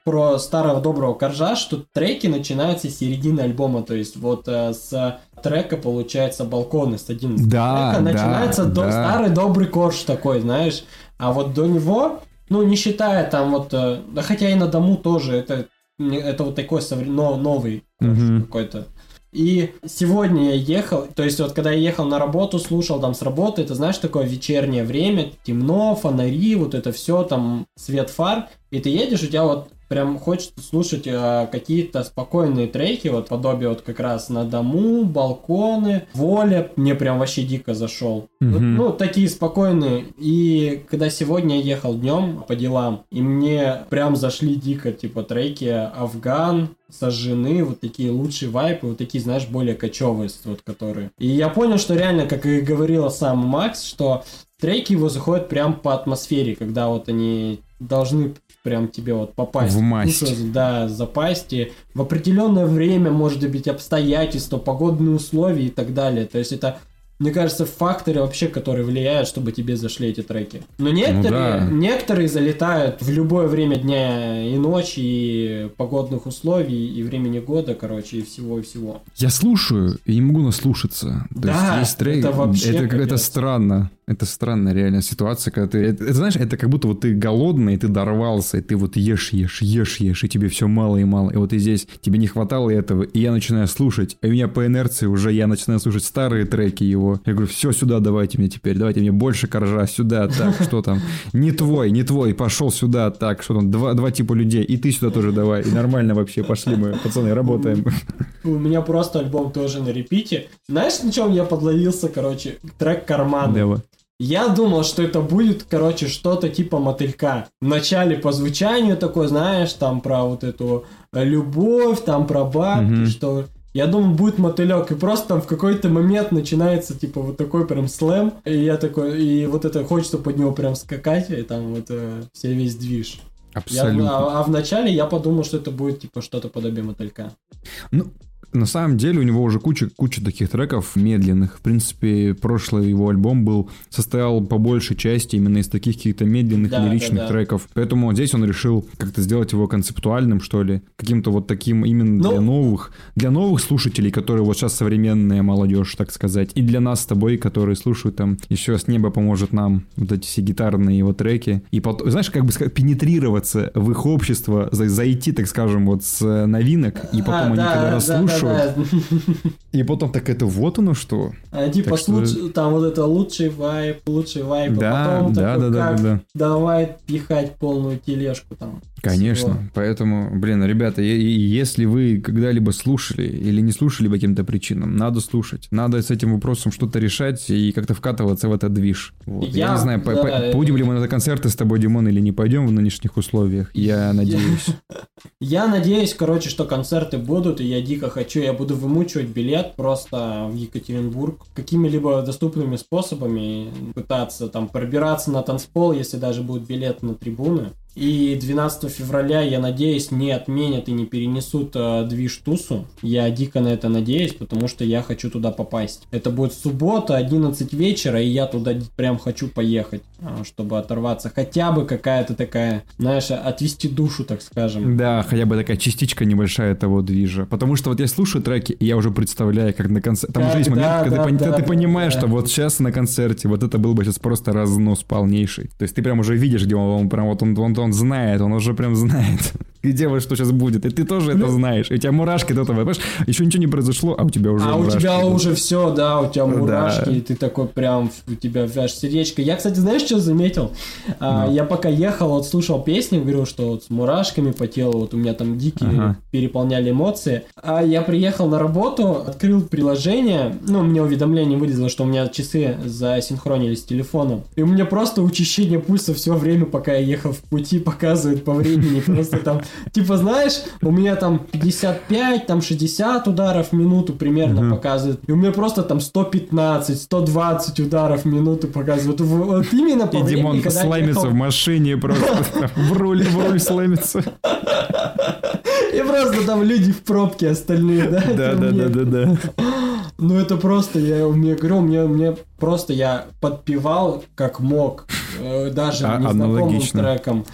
про старого доброго коржа, что треки начинаются с середины альбома, то есть вот э, с трека получается балконы с 11 Да, трека да, начинается до- да. старый добрый корж такой, знаешь, а вот до него, ну не считая там вот, э, да хотя и на дому тоже, это, это вот такой совре- но- новый Мгм. какой-то. И сегодня я ехал, то есть вот когда я ехал на работу, слушал там с работы, это знаешь, такое вечернее время, темно, фонари, вот это все, там свет фар, и ты едешь, у тебя вот прям хочется слушать э, какие-то спокойные треки, вот подобие вот как раз на дому, балконы, воля, мне прям вообще дико зашел. Вот, Мгм. ну, такие спокойные. И когда сегодня я ехал днем по делам, и мне прям зашли дико, типа, треки Афган, сожжены, вот такие лучшие вайпы, вот такие, знаешь, более кочевые, вот которые. И я понял, что реально, как и говорила сам Макс, что треки его заходят прям по атмосфере, когда вот они должны прям тебе вот попасть. В масть. душу, да, запасть. И в определенное время, может быть, обстоятельства, погодные условия и так далее. То есть это мне кажется, факторы вообще, которые влияют, чтобы тебе зашли эти треки. Но некоторые, да. некоторые залетают в любое время дня и ночи, и погодных условий, и времени года, короче, и всего, и всего. Я слушаю и не могу наслушаться. То Да, есть есть трек, это вообще это, это странно. Это странная реально ситуация, когда ты... Это, это, знаешь, это как будто вот ты голодный, и ты дорвался, и ты вот ешь, ешь, ешь, ешь, и тебе все мало и мало. И вот и здесь тебе не хватало этого, и я начинаю слушать. А у меня по инерции уже я начинаю слушать старые треки его. Я говорю, все сюда давайте мне теперь, давайте мне больше коржа, сюда, так, что там. Не твой, не твой, пошел сюда, так, что там, два, два типа людей, и ты сюда тоже давай. И нормально вообще, пошли мы, пацаны, работаем. У меня просто альбом тоже на репите. Знаешь, на чем я подловился, короче? Трек «Карманы». Давай. Я думал, что это будет, короче, что-то типа мотылька. Вначале по звучанию такой, знаешь, там про вот эту э, любовь, там про бабки, Мгм. что... Я думал, будет мотылек, и просто там в какой-то момент начинается, типа, вот такой прям слэм, и я такой, и вот это хочется под него прям скакать, и там вот э, все весь движ. Я- Абсолютно. а, а вначале я подумал, что это будет, типа, что-то подобие мотылька. Ну, на самом деле у него уже куча, куча таких треков медленных. В принципе, прошлый его альбом был, состоял по большей части именно из таких каких-то медленных Да, лиричных да, да. треков. Поэтому здесь он решил как-то сделать его концептуальным, что ли. Каким-то вот таким именно Ну- для новых, для новых слушателей, которые вот сейчас современная молодежь, так сказать. И для нас с тобой, которые слушают там еще с неба поможет нам вот эти все гитарные его треки. И потом, знаешь, как бы пенетрироваться в их общество, за- зайти, так скажем, вот с э, новинок, и потом А, они да, когда да, расслушают, да. и потом так это вот оно что. А, Типа, что- луч- там вот это лучший вайп, лучший вайп, а Да, потом да, такой, да, да, как да, да. давай пихать полную тележку там. Конечно. всего. Поэтому, блин, ребята, если вы когда-либо слушали или не слушали по каким-то причинам, надо слушать. Надо с этим вопросом что-то решать и как-то вкатываться в этот движ. Вот. Я, Я- не знаю, по- да, по- это- будем ли мы на концерты с тобой, Димон, или не пойдем в нынешних условиях. Я надеюсь. Я надеюсь, короче, что концерты будут, и я дико хочу, я буду вымучивать билет просто в Екатеринбург какими-либо доступными способами пытаться там пробираться на танцпол, если даже будет билет на трибуны. И 12 февраля, я надеюсь, не отменят и не перенесут э, движ Тусу. Я дико на это надеюсь, потому что я хочу туда попасть. Это будет суббота, 11 вечера, и я туда прям хочу поехать, а, чтобы оторваться. Хотя бы какая-то такая, знаешь, отвести душу, так скажем. Да, хотя бы такая частичка небольшая того движа. Потому что вот я слушаю треки, и я уже представляю, как на концерте... Там Как, уже есть момент, да, когда да, ты да, ты да, понимаешь, да. что вот сейчас на концерте вот это был бы сейчас просто разнос полнейший. То есть ты прям уже видишь, где он, он прям вот он, он, он знает, он уже прям знает, где вот что сейчас будет, и ты тоже это знаешь, и у тебя мурашки до того, понимаешь, еще ничего не произошло, а у тебя уже А у тебя идут. уже все, да, у тебя Да. мурашки, и ты такой прям, у тебя аж сердечко. Я, кстати, знаешь, что заметил? А, Ну. я пока ехал, вот слушал песни, говорю, что вот с мурашками по телу, вот у меня там дикие Ага. переполняли эмоции. А я приехал на работу, открыл приложение, ну, мне уведомление вылезло, что у меня часы засинхронились с телефоном. И у меня просто учащение пульса все время, пока я ехал в пути, показывает по времени. Просто там, типа, знаешь, у меня там 55, там 60 ударов в минуту примерно Мгм. показывает. И у меня просто там 115, 120 ударов в минуту показывает. В- Вот именно по И Димон слаймится в машине просто, в руль, в руль слаймится. И просто там люди в пробке остальные, да? Да, да, да, да, да. Ну это просто, я мне говорю, мне, мне просто я подпевал как мог, э, даже А- незнакомым треком.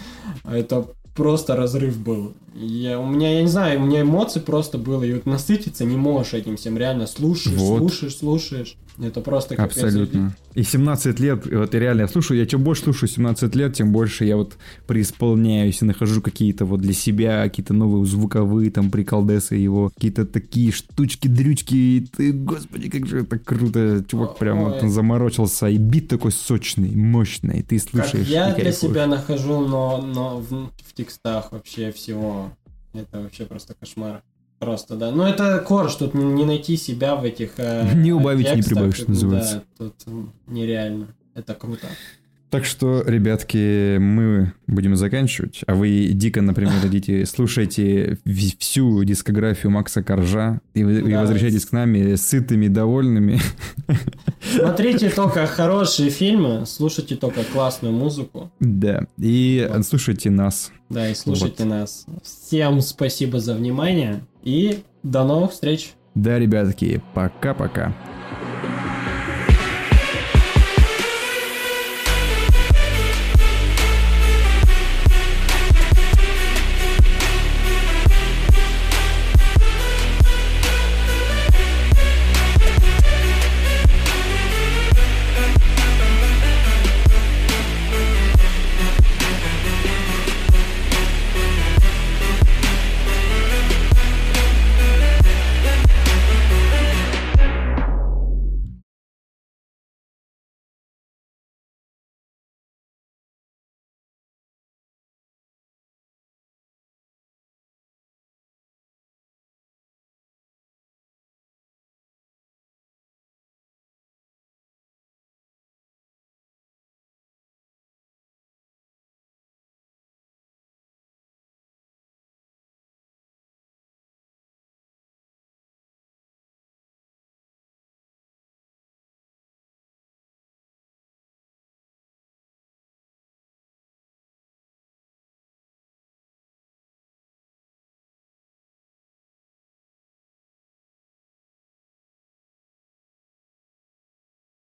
Это просто разрыв был. Я, у меня, я не знаю, у меня эмоций просто было, и вот насытиться не можешь этим всем, реально слушаешь, Вот. слушаешь, слушаешь. Это просто капец. Абсолютно. И 17 лет, вот я реально слушаю, я чем больше слушаю 17 лет, тем больше я вот преисполняюсь и нахожу какие-то вот для себя, какие-то новые звуковые там приколдесы его, какие-то такие штучки, дрючки, и ты, господи, как же это круто, чувак прям вот заморочился, и бит такой сочный, мощный, и ты Как слушаешь я и для себя нахожу, но, но в, в текстах вообще всего. Это вообще просто кошмар. Просто, да. Ну, это корж, тут не найти себя в этих э, Не убавить, не текстах. прибавить, что называется. Да, тут нереально. Это круто. Так что, ребятки, мы будем заканчивать, а вы дико, например, идите, слушайте всю дискографию Макса Коржа и, и возвращайтесь к нами сытыми, довольными. Смотрите только хорошие фильмы, слушайте только классную музыку. Да, и Вот. слушайте нас. Да, и слушайте нас. Всем спасибо за внимание и до новых встреч. Да, ребятки, пока-пока.